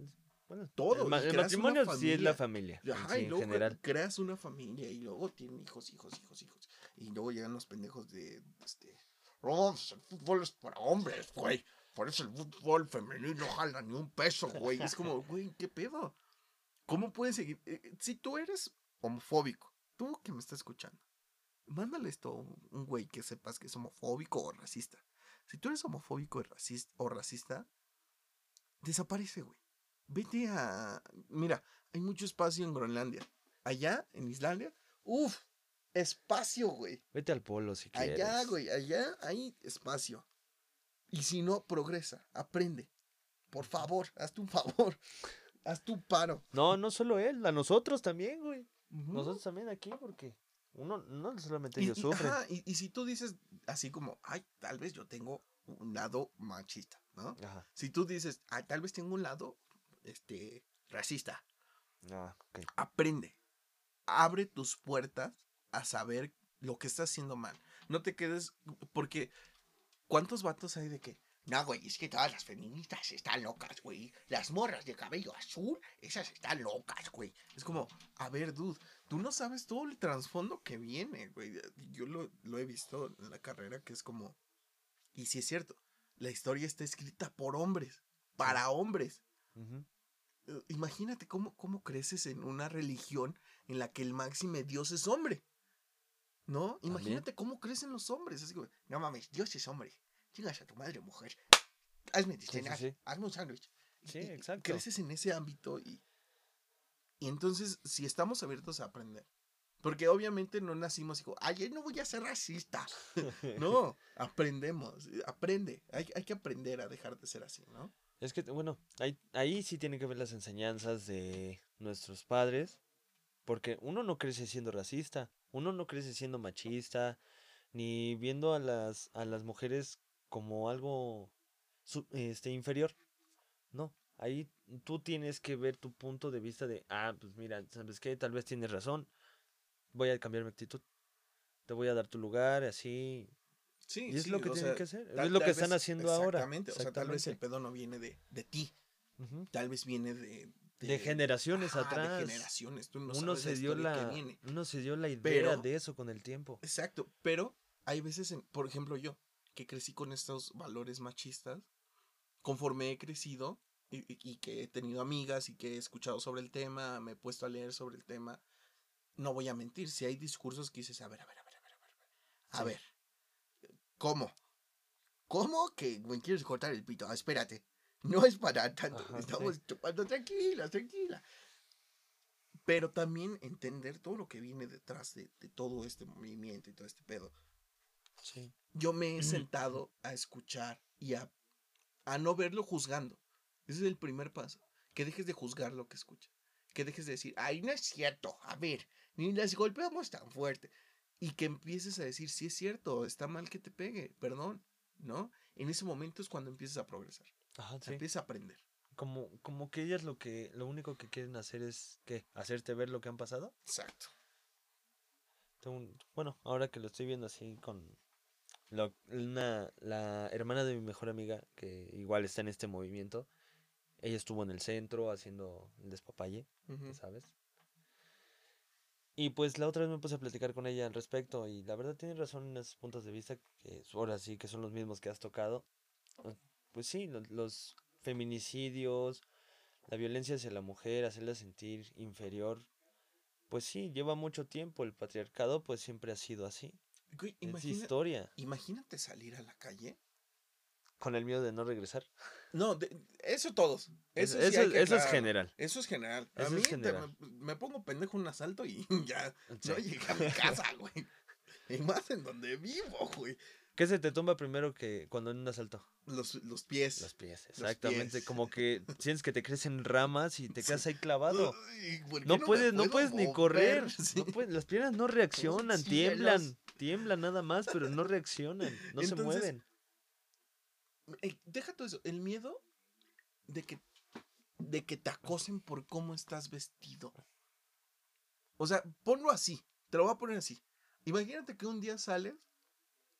bueno, Todo, El, el matrimonio sí es la familia. en Ajá, sí, y en luego general. creas una familia y luego tienen hijos, hijos, hijos, hijos. Y luego llegan los pendejos de, este, pues, el fútbol es para hombres, güey. Por eso el fútbol femenino no jala ni un peso, güey. Es como, güey, ¿qué pedo? ¿Cómo puedes seguir? Eh, eh, si tú eres homofóbico, tú que me estás escuchando, mándale esto a un güey que sepas que es homofóbico o racista. Si tú eres homofóbico y o racista, desaparece, güey. Vete a. Mira, hay mucho espacio en Groenlandia. Allá, en Islandia, uff, espacio, güey. Vete al polo si quieres. Allá, güey, allá hay espacio. Y si no, progresa, aprende. Por favor, hazte un favor. Hazte un paro. No, no solo él, a nosotros también, güey. Nosotros también aquí, porque uno, no solamente Y, ellos y- sufren. ajá, y- y si tú dices así como, ay, tal vez yo tengo un lado machista, ¿no? Ajá. Si tú dices, ay, tal vez tengo un lado, este, racista, Ah, aprende. Abre tus puertas a saber lo que estás haciendo mal. No te quedes, porque ¿cuántos vatos hay de que? No, güey, es que todas las feministas están locas, güey. Las morras de cabello azul, esas están locas, güey. Es como, a ver, dude, tú no sabes todo el trasfondo que viene, güey. Yo lo, lo he visto en la carrera que es como, y si es cierto, la historia está escrita por hombres, para hombres. Eh, Imagínate cómo, cómo creces en una religión en la que el máximo Dios es hombre. ¿No? También. Imagínate cómo crecen los hombres. Así como, no mames, Dios es hombre. Chingas a tu madre, mujer. Hazme de Sí, sí, cenar, sí. hazme un sándwich. Sí, Y- y exacto. Creces en ese ámbito y, y entonces, si estamos abiertos a aprender, porque obviamente no nacimos y digo, ay, no voy a ser racista. no, aprendemos, aprende. Hay, hay que aprender a dejar de ser así, ¿no? Es que, bueno, ahí, ahí sí tienen que ver las enseñanzas de nuestros padres, porque uno no crece siendo racista, uno no crece siendo machista, ni viendo a las, a las mujeres como algo este, inferior. No, ahí tú tienes que ver tu punto de vista de, ah, pues mira, ¿sabes qué? Tal vez tienes razón, voy a cambiar mi actitud, te voy a dar tu lugar, así. Sí, Y es lo que tienen sea, que hacer, es tal- lo que están vez- haciendo ahora, Exactamente, o sea, tal vez el exactamente. pedo no viene de, de ti, Ujú. tal vez viene de... De generaciones ajá, atrás. De generaciones, tú no uno se dio historia que la viene. uno se dio la idea Pero- de eso con el tiempo Exacto, pero hay veces, en, por ejemplo, yo, que crecí con estos valores machistas, conforme he crecido y- y que he tenido amigas y que he escuchado sobre el tema, me he puesto a leer sobre el tema, no voy a mentir, si hay discursos que dices, a ver, a ver, a ver, a ver, a ver, a ver, a Sí. ver, ¿cómo? ¿Cómo que me quieres cortar el pito? Ah, espérate, no es para tanto, Ajá, sí. estamos chupando tranquila, tranquila. Pero también entender todo lo que viene detrás de, de todo este movimiento y todo este pedo sí yo me he sentado a escuchar y a, a no verlo juzgando. Ese es el primer paso. Que dejes de juzgar lo que escuchas. Que dejes de decir, ay, no es cierto. A ver, ni las golpeamos tan fuerte. Y que empieces a decir, sí es cierto, está mal que te pegue, perdón. ¿No? En ese momento es cuando empiezas a progresar. ajá sí Empiezas a aprender. como como que ellas lo que lo único que quieren hacer es qué hacerte ver lo que han pasado Exacto. Tengo bueno ahora que lo estoy viendo así con lo- una la hermana de mi mejor amiga que igual está en este movimiento ella estuvo en el centro haciendo el despapalle Ujú. ya sabes. Y pues la otra vez me puse a platicar con ella al respecto y la verdad tiene razón en esos puntos de vista que ahora sí que son los mismos que has tocado. Pues sí, lo- los, feminicidios, la violencia hacia la mujer, hacerla sentir inferior, pues sí, lleva mucho tiempo. El patriarcado pues siempre ha sido así. Güey, Es imagina- historia. imagínate salir a la calle. Con el miedo de no regresar. No, de- eso todos. Eso, Eso, sí eso, hay que eso es general. Eso es general. A mí es te- me, me pongo pendejo en un asalto y ya Sí. no llegué a mi casa, güey. Y más en donde vivo, güey. ¿Qué se te tumba primero que cuando en un asalto? Los, los pies. Los pies, Los exactamente. pies. Como que sientes que te crecen ramas y te quedas ahí clavado. Ay, ¿por qué No puedes, no puedes ni correr. Sí. no puedes- las piernas no reaccionan, tiemblan. Tiemblan nada más, pero no reaccionan. No se mueven. Eh, deja todo eso. El miedo de que de que te acosen por cómo estás vestido. O sea, ponlo así. Te lo voy a poner así. Imagínate que un día sales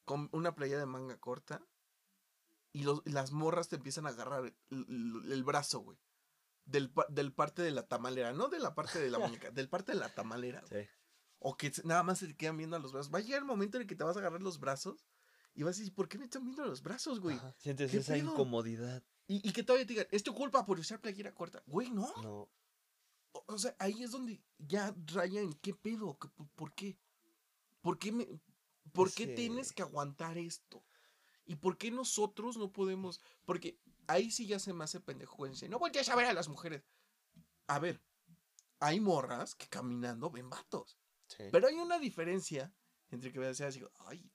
con una playa de manga corta y los- las morras te empiezan a agarrar el, el- el brazo, güey. Del, del parte de la tamalera, no de la parte de la muñeca, del parte de la tamalera. Sí. O que nada más se te quedan viendo a los brazos. Va a llegar el momento en el que te vas a agarrar los brazos y vas a decir, ¿por qué me están viendo los brazos, güey? Ajá, Sientes ¿Qué esa pedo? incomodidad. Y, y que todavía te digan, es tu culpa por usar playera corta. Güey, no. No. O, o sea, ahí es donde ya raya en qué pedo, ¿Qué- por, qué? ¿Por qué, me, por qué tienes que aguantar esto? ¿Y por qué nosotros no podemos? Porque ahí sí ya se me hace pendejo. No voltees a ver a las mujeres. A ver, hay morras que caminando ven vatos. Sí. Pero hay una diferencia entre que veas digo, ay,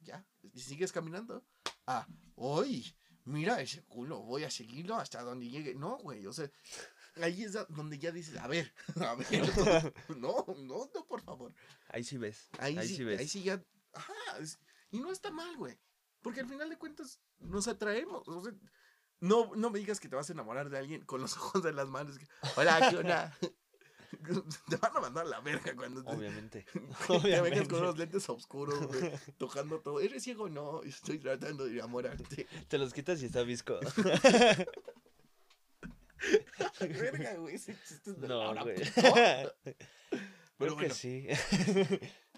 ya. Y sigues caminando. Ah, uy, mira ese culo, voy a seguirlo hasta donde llegue. No, güey, o sea, ahí es donde ya dices, a ver, a ver, no, no, no, por favor. Ahí sí ves. Ahí, Ahí, sí, sí ves. ahí sí ya, ajá, es- y no está mal, güey. Porque al final de cuentas nos atraemos. o sea, no, no me digas que te vas a enamorar de alguien con los ojos de las manos. que, Hola, ¿qué onda? Te van a mandar a la verga cuando te, Obviamente. te vengas con unos lentes oscuros, güey, tocando todo. ¿Eres ciego? No, estoy tratando de enamorarte. Te los quitas y está visco. Verga, güey, ese chiste es de No, Laura güey. Puto. Creo Pero que bueno, sí.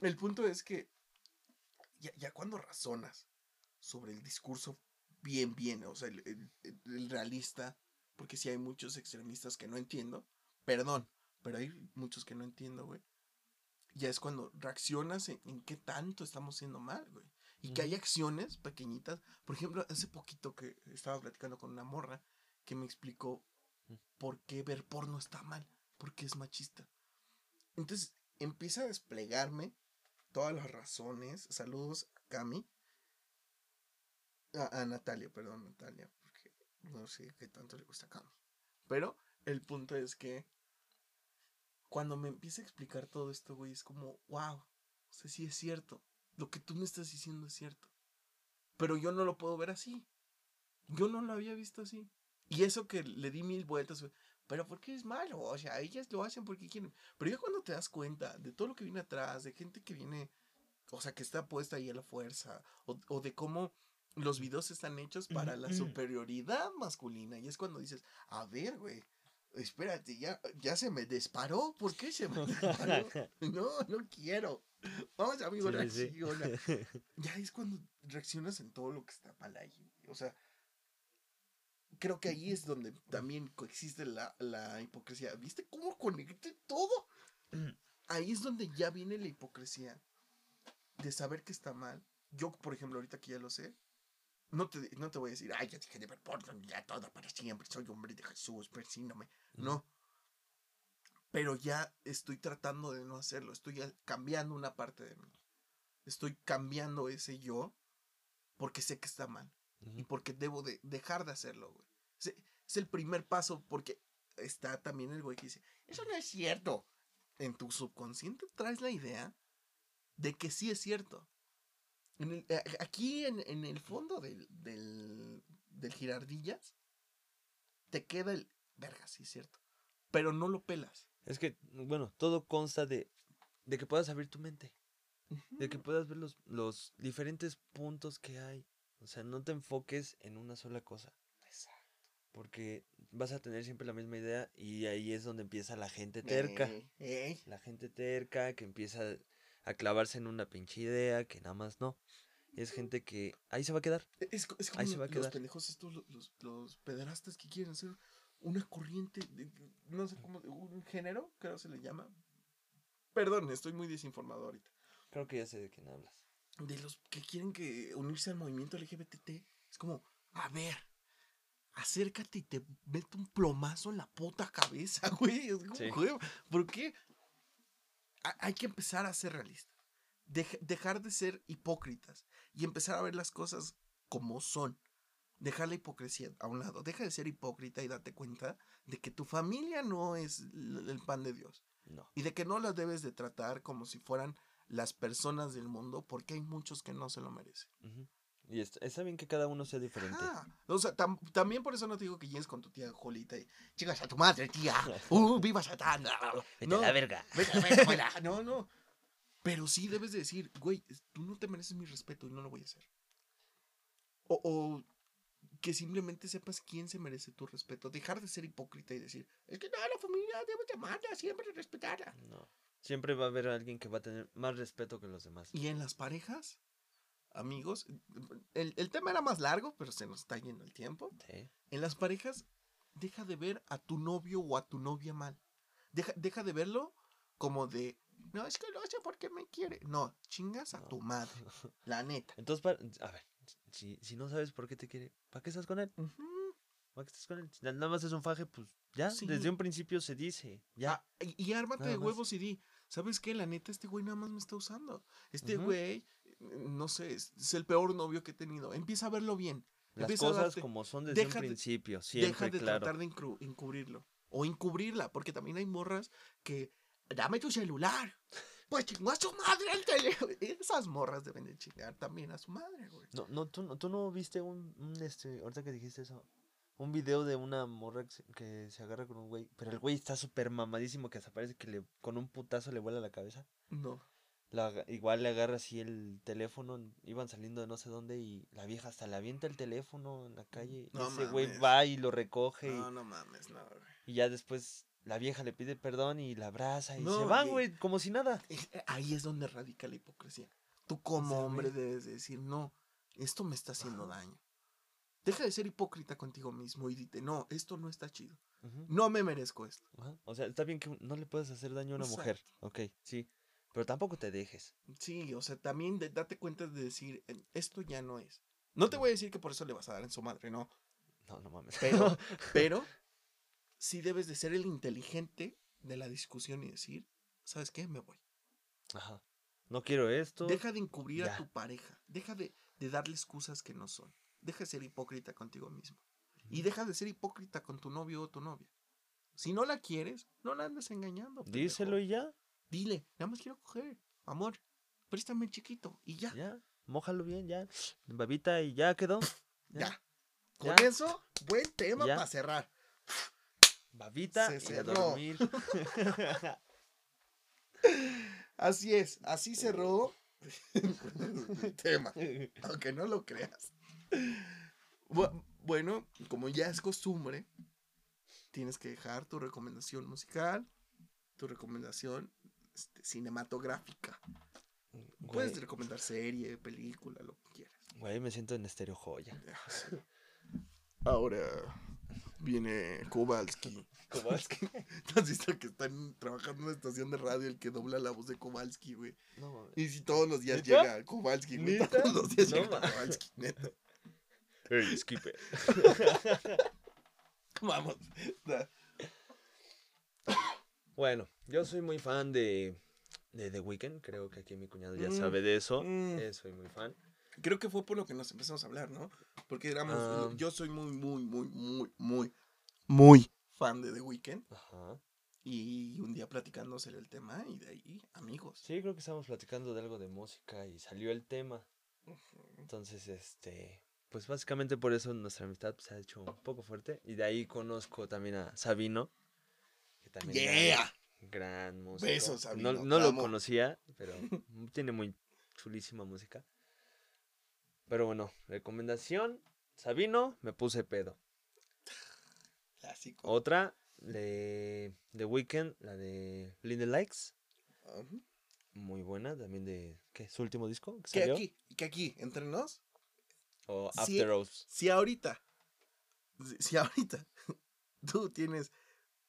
el punto es que ya, ya cuando razonas sobre el discurso bien, bien, o sea, el, el- el- el realista, porque si hay muchos extremistas que no entiendo, perdón, pero hay muchos que no entiendo, güey. Ya es cuando reaccionas en, en qué tanto estamos haciendo mal, güey. Y que hay acciones pequeñitas. Por ejemplo, hace poquito que estaba platicando con una morra que me explicó Mm. por qué ver porno está mal, porque es machista. Entonces empieza a desplegarme todas las razones. Saludos a Cami. A, a Natalia, perdón, Natalia, porque no sé qué tanto le gusta a Cami. Pero el punto es que cuando me empieza a explicar todo esto, güey, es como, wow, o sea, sí es cierto. Lo que tú me estás diciendo es cierto. Pero yo no lo puedo ver así. Yo no lo había visto así. Y eso que le di mil vueltas, pero ¿por qué es malo? O sea, ellas lo hacen porque quieren. Pero ya cuando te das cuenta de todo lo que viene atrás, de gente que viene, o sea, que está puesta ahí a la fuerza, o, o de cómo los videos están hechos para la superioridad masculina. Y es cuando dices, a ver, güey, espérate, ya, ya se me disparó. ¿Por qué se me disparó? No, no quiero. Vamos, amigo, Sí, sí. reacciona. Ya es cuando reaccionas en todo lo que está mal ahí. O sea, creo que ahí es donde también coexiste la, la hipocresía. ¿Viste cómo conecté todo? Ahí es donde ya viene la hipocresía de saber que está mal. Yo, por ejemplo, ahorita que ya lo sé, no te, no te voy a decir, ay, ya dejé de ver porno, ya todo para siempre, soy hombre de Jesús, persíname. No. Pero ya estoy tratando de no hacerlo, estoy cambiando una parte de mí. Estoy cambiando ese yo porque sé que está mal y porque debo de dejar de hacerlo, güey. Es, es el primer paso porque está también el güey que dice, eso no es cierto. En tu subconsciente traes la idea de que sí es cierto. En el- a- aquí en, en el fondo del, del, del girardillas te queda el, verga, sí es cierto. Pero no lo pelas. Es que, bueno, todo consta de, de que puedas abrir tu mente. De que puedas ver los, los diferentes puntos que hay. O sea, no te enfoques en una sola cosa. Porque vas a tener siempre la misma idea y ahí es donde empieza la gente terca. Eh, eh. La gente terca que empieza a clavarse en una pinche idea que nada más no. Y es gente que ahí se va a quedar. Es, co- es como Ahí se va a los quedar. pendejos estos, lo- los, los pederastas que quieren hacer una corriente, de- no sé cómo, un género, creo se le llama. Perdón, estoy muy desinformado ahorita. Creo que ya sé de quién hablas. De los que quieren que unirse al movimiento LGBT. Es como, a ver, acércate y te meto un plomazo en la puta cabeza, güey. Es como, Sí. güey, ¿por qué? Ha- hay que empezar a ser realistas. Dej- dejar de ser hipócritas y empezar a ver las cosas como son. Dejar la hipocresía a un lado. Deja de ser hipócrita y date cuenta de que tu familia no es el pan de Dios. No. Y de que no las debes de tratar como si fueran las personas del mundo, porque hay muchos que no se lo merecen. Y est- está bien que cada uno sea diferente. Ah, o sea, tam- también por eso no te digo que llegues con tu tía Jolita y chicas a tu madre, tía. Uh, viva Satán. No, verga. vete, vete, fuera. No, no. Pero sí debes de decir, güey, tú no te mereces mi respeto y no lo voy a hacer. O, o que simplemente sepas quién se merece tu respeto. Dejar de ser hipócrita y decir, es que no, la familia debe de amarla, siempre respetarla. No. Siempre va a haber alguien que va a tener más respeto que los demás. Y en las parejas, amigos, el, el tema era más largo, pero se nos está yendo el tiempo. Sí. En las parejas, deja de ver a tu novio o a tu novia mal. Deja, deja de verlo como de, no, es que no sé por qué me quiere. No, chingas a No. tu madre, la neta. Entonces, a ver, si, si no sabes por qué te quiere, ¿para qué estás con él? Ujú. ¿Para qué estás con él? Si Nada más es un faje, pues ya, Sí. desde un principio se dice. Ya. Ah, y, y ármate Nada de más. huevos y di, ¿sabes qué? La neta, este güey nada más me está usando. Este güey, no sé, es, es el peor novio que he tenido. Empieza a verlo bien. Las empieza cosas darte- como son desde deja un de- principio, Deja siempre, de claro. tratar de encubrirlo. O encubrirla, porque también hay morras que, dame tu celular. Pues chingó a su madre el teléfono. Esas morras deben de chingar también a su madre, güey. No, no, tú, no- tú no viste un, un, este, ahorita que dijiste eso, un video de una morra que se, que se agarra con un güey, pero el güey está súper mamadísimo que hasta parece que le, con un putazo le vuela la cabeza. No. La igual le agarra así el teléfono, iban saliendo de no sé dónde y la vieja hasta le avienta el teléfono en la calle. y No ese güey va y lo recoge y- No, no mames, no, güey. y, ya después la vieja le pide perdón y la abraza y se van, güey, como si nada. Eh, eh, Ahí es donde radica la hipocresía. Tú como hombre debes de decir, no, esto me está haciendo daño. Deja de ser hipócrita contigo mismo y dite, no, esto no está chido. No me merezco esto. O sea, está bien que no le puedes hacer daño a una mujer, ok, sí, pero tampoco te dejes. Sí, o sea, también de- date cuenta de decir, "Eh, esto ya no es. No te voy a decir que por eso le vas a dar en su madre, no. No, no mames. Pero, pero, sí debes de ser el inteligente de la discusión y decir, ¿sabes qué? Me voy. Ajá. No quiero esto. Deja de encubrir a tu pareja. Deja de, de darle excusas que no son. Deja de ser hipócrita contigo mismo. Y deja de ser hipócrita con tu novio o tu novia. Si no la quieres, no la andes engañando. pendejo. Díselo y ya, Dile, nada más quiero coger. Amor, préstame chiquito. Y ya. ya. Mójalo bien, ya. Babita y ya quedó. Ya. Con Ya. eso, buen tema para cerrar. Babita Se y a dormir. Así es, así cerró el tema, aunque no lo creas. Bu- Bueno, como ya es costumbre, tienes que dejar tu recomendación musical, tu recomendación este, cinematográfica. Puedes recomendar serie, película, lo que quieras. güey, me siento en estéreo joya. Ahora viene Kowalski. Kowalski. ¿Has visto que están trabajando en una estación de radio el que dobla la voz de Kowalski, güey? No mames. Y si todos los días llega Kowalski, güey. Todos los días No llega Kowalski, neta. Hey, skipper. Vamos. Bueno, yo soy muy fan de, de The Weeknd. Creo que aquí mi cuñado ya Mm, sabe de eso. mm. Eh, soy muy fan. Creo que fue por lo que nos empezamos a hablar, ¿no? Porque éramos. Ah. yo soy muy, muy, muy, muy, muy, muy fan de The Weeknd. Ajá. Y un día platicándose el tema y de ahí, amigos. Sí, creo que estábamos platicando de algo de música y salió el tema. Entonces, este, pues básicamente por eso nuestra amistad se ha hecho un poco fuerte. Y de ahí conozco también a Sabino, que también gran músico. Besos, Sabino, No, no lo conocía, pero tiene muy chulísima música. Pero bueno, recomendación, Sabino, me puse pedo. Clásico. Otra, de The Weeknd, la de Blinded Likes. Ajá. Muy buena, también de, ¿qué? ¿Su último disco? ¿Que salió? aquí, que aquí, entre nos, O. After Hours. si ahorita, si- si ahorita tú tienes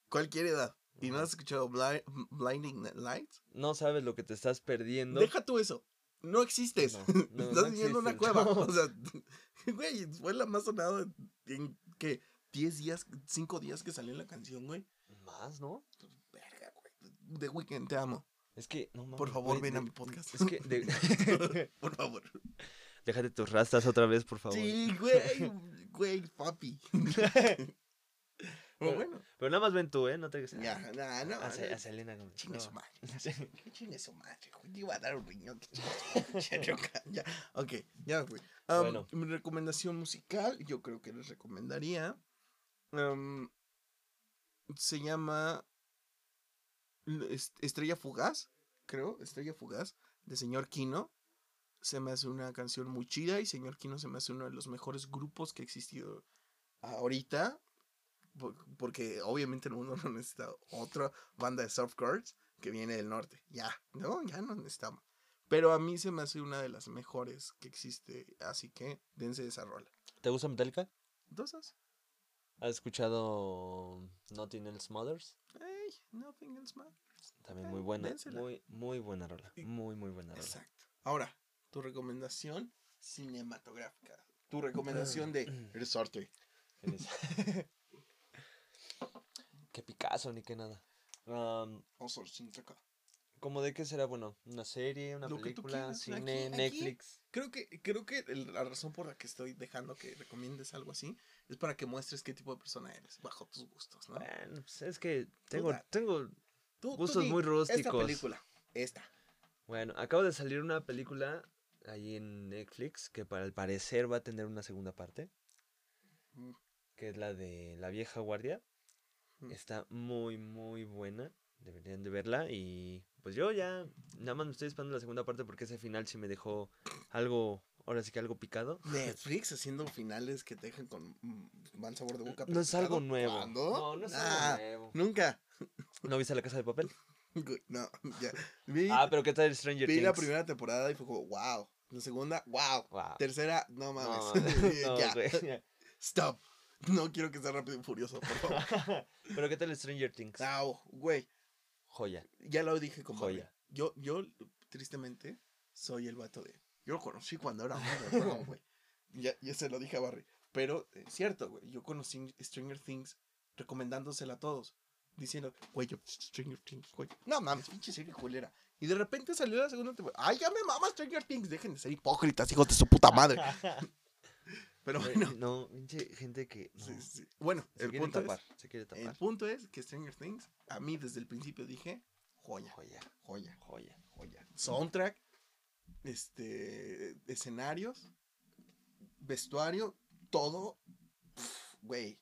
cualquier edad y no has escuchado Bli- Blinding Lights, No sabes lo que te estás perdiendo. deja tú eso. No existes. No, no, Estás no viviendo en una cueva. O sea, güey, fue la más sonada en que 10 días, 5 días que salió la canción, güey. Más, ¿no? Verga, güey. The Weeknd, te amo. Es que, no mames. Por favor, ven a mi podcast. Es que, de- Por favor. déjate tus rastas otra vez, por favor. Sí, güey. Güey, papi. Pero bueno, Pero nada más ven tú, ¿eh? No te digas. ya, nah, no, A, a Selena Gómez. Chingue su madre. Chingue su madre. güey, Te iba a dar un riñón. que- ya, ok, ya fui. Am, Bueno. Mi recomendación musical, yo creo que les recomendaría. se llama Estrella Fugaz, creo. Estrella Fugaz, de señor Kino. Se me hace una canción muy chida y señor Kino se me hace uno de los mejores grupos que ha existido ahorita. Por- Porque obviamente el mundo no necesita otra banda de softcores que viene del norte. Ya, no, ya no necesitamos. Pero a mí se me hace una de las mejores que existe. Así que dense esa rola. ¿Te gusta Metallica? Entonces, ¿Has escuchado Nothing Else Mothers? hey, nothing else matters. También Eh, muy buena. dénsela. Muy, muy buena rola. Muy, muy buena rola. Exacto. Ahora, tu recomendación cinematográfica. Tu recomendación de resorte. Picasso ni qué nada. ¿Cómo de qué será bueno? ¿Una serie, una Lo que película, quieras, cine, aquí- aquí- Netflix? Creo que, creo que la razón por la que estoy dejando que recomiendes algo así es para que muestres qué tipo de persona eres, bajo tus gustos, ¿no? Bueno, pues es que tengo, tengo, Tú- gustos muy Esta rústicos. película, esta. bueno, acaba de salir una película ahí en Netflix que para el parecer va a tener una segunda parte, Mm. que es la de La vieja guardia. Está muy, muy buena. Deberían de verla y pues yo ya nada más me estoy esperando la segunda parte porque ese final sí me dejó algo, ahora sí que algo picado. Netflix haciendo finales que te dejan con mm, mal sabor de boca. No es algo nuevo. ¿Cuándo? No, no es Nah, algo nuevo. Nunca. ¿No viste la casa de papel? No, ya. Vi, Ah, pero ¿qué tal Stranger vi Things? la primera temporada y fue como, wow. La segunda, wow. Wow. Tercera, no mames. no, ya. güey, ya. Stop. No quiero que sea rápido y furioso, por favor. Pero ¿qué tal Stranger Things? Au, güey. Joya. Ya lo dije como Joya. Yo, yo, tristemente, soy el vato de. Yo lo conocí cuando era un güey. Ya, ya se lo dije a Barry. Pero es cierto, güey. Yo conocí Stranger Things recomendándosela a todos. Diciendo, güey, yo, Stranger Things, güey. No mames, pinche serie culera. Y de repente salió la segunda temporada. ¡Ay, ya me mama Stranger Things! Dejen de ser hipócritas, hijos de su puta madre. Pero bueno. No, pinche gente que. No, sí, sí. Bueno, Se el quiere punto, tapar. es, Se quiere el tapar. punto es que Stranger Things, a mí desde el principio dije, joya, Joya. joya, Joya. joya. Soundtrack, este, escenarios, vestuario, todo, güey,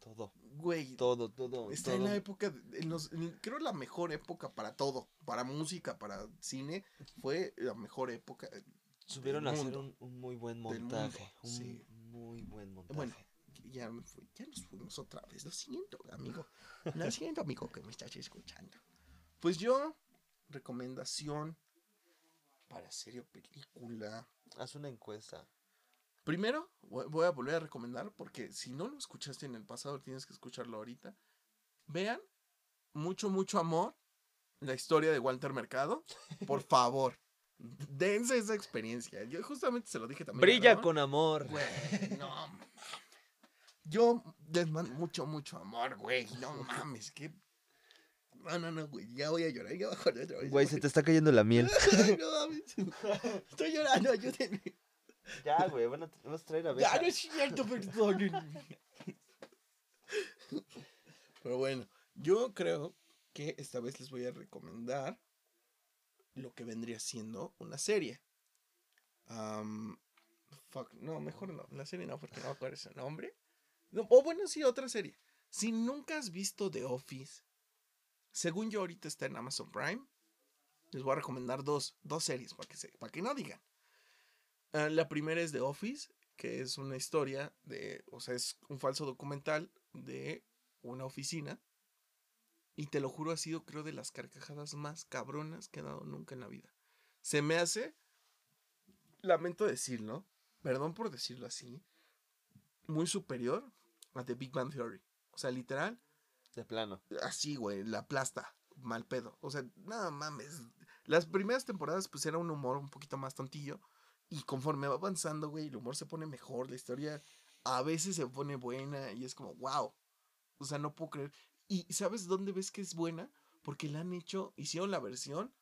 Todo. güey. Todo, todo. Está en la época, de- en los- en- creo la mejor época para todo, para música, para cine, fue la mejor época. Subieron a hacer un, un muy buen mundo, montaje. Un sí. muy buen montaje. Bueno, ya, me fui- ya nos fuimos otra vez, lo siento, amigo. Lo siento, amigo, que me estás escuchando. Pues yo, recomendación para serie o película. Haz una encuesta. Primero, voy voy a volver a recomendar, porque si no lo escuchaste en el pasado, tienes que escucharlo ahorita. Vean, mucho, mucho amor, la historia de Walter Mercado. Por favor, dense esa experiencia. Yo justamente se lo dije también. Brilla con amor. Güey, no mames. Yo les mando mucho, mucho amor, güey. No mames, que. No, no, no, güey. Ya voy a llorar. Ya voy a llorar otra vez. Güey, se te está cayendo la miel. No mames. Estoy llorando, ayúdenme. ya, güey, van a, vas a traer a Ya no es cierto, perdonen. Pero bueno, yo creo que esta vez les voy a recomendar lo que vendría siendo una serie. No, mejor no. La serie no, porque no me acuerdo su nombre. No, o bueno, sí, otra serie. Si nunca has visto The Office, según yo ahorita está en Amazon Prime, les voy a recomendar dos, dos series para que, se, para que no digan. Ah, la primera es The Office, que es una historia de, o sea, es un falso documental de una oficina. Y te lo juro, ha sido creo de las carcajadas más cabronas que he dado nunca en la vida. Se me hace, lamento decirlo, perdón por decirlo así, muy superior a The Big Bang Theory. O sea, literal, De plano. así, güey, la aplasta, mal pedo. O sea, nada mames. Las primeras temporadas, pues era un humor un poquito más tontillo. Y conforme va avanzando, güey, el humor se pone mejor. La historia a veces se pone buena y es como, wow. O sea, no puedo creer. ¿Y sabes dónde ves que es buena? Porque la han hecho, hicieron la versión.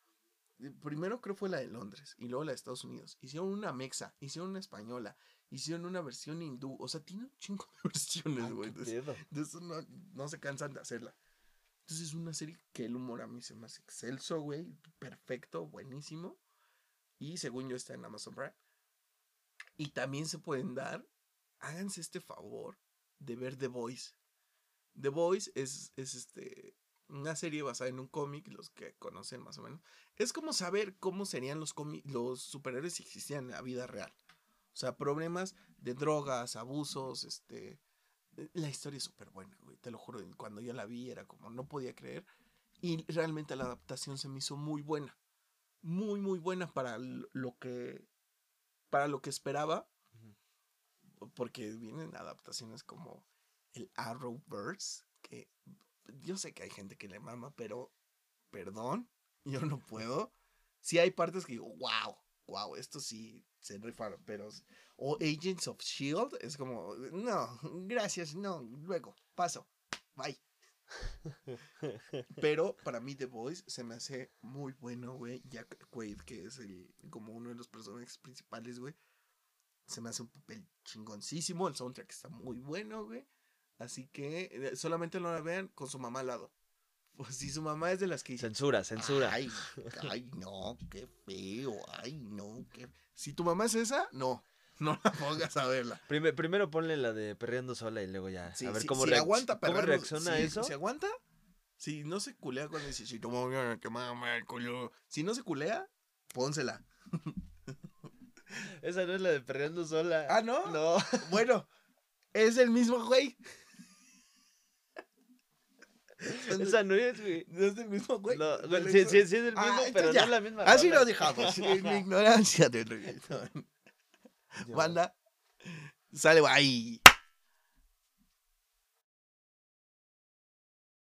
eh, Primero creo fue la de Londres y luego la de Estados Unidos. Hicieron una mexa, hicieron una española, hicieron una versión hindú. O sea, tiene un chingo de versiones, Ay, güey. eso no, no se cansan de hacerla. Entonces es una serie que el humor a mí se me hace excelso, güey. Perfecto, buenísimo. Y según yo está en Amazon Prime. Y también se pueden dar, háganse este favor de ver The Voice. The Voice es, es este, una serie basada en un cómic, los que conocen más o menos. Es como saber cómo serían los, los superhéroes si existían en la vida real. O sea, problemas de drogas, abusos, este... La historia es súper buena, güey. Te lo juro, cuando yo la vi era como no podía creer. Y realmente la adaptación se me hizo muy buena. Muy, muy buena para lo que... Para lo que esperaba. Porque vienen adaptaciones como el Arrowverse. Que yo sé que hay gente que le mama, pero... Perdón, yo no puedo. Sí hay partes que digo, wow, wow, esto sí se rifaron, pero... O Agents of Shield es como, no, gracias, no, luego, paso, bye. Pero para mí The Voice se me hace muy bueno, güey. Jack Quaid, que es el, como uno de los personajes principales, güey. Se me hace un papel chingoncísimo. El soundtrack está muy bueno, güey. Así que eh, solamente no la vean con su mamá al lado. Pues si su mamá es de las que Censura, censura. Ay, ay, no, qué feo. Ay, no, qué. Si tu mamá es esa, no. No la pongas a verla. Prime- primero ponle la de perreando sola y luego ya. Sí, a ver sí, cómo, si aguanta cómo reacciona si- eso. Si aguanta, si no se culea cuando dice, si tu mamá que mama el culo. Si no se culea, pónsela. Esa no es la de perreando sola. Ah, ¿no? No. Bueno, es el mismo güey. Esa no es, güey. No es el mismo güey. No, sí, sí, sí es el Ah, mismo, entonces pero ya. no es la misma. Así lo dejamos, en mi ignorancia del reggaetón. Banda, sale, bye.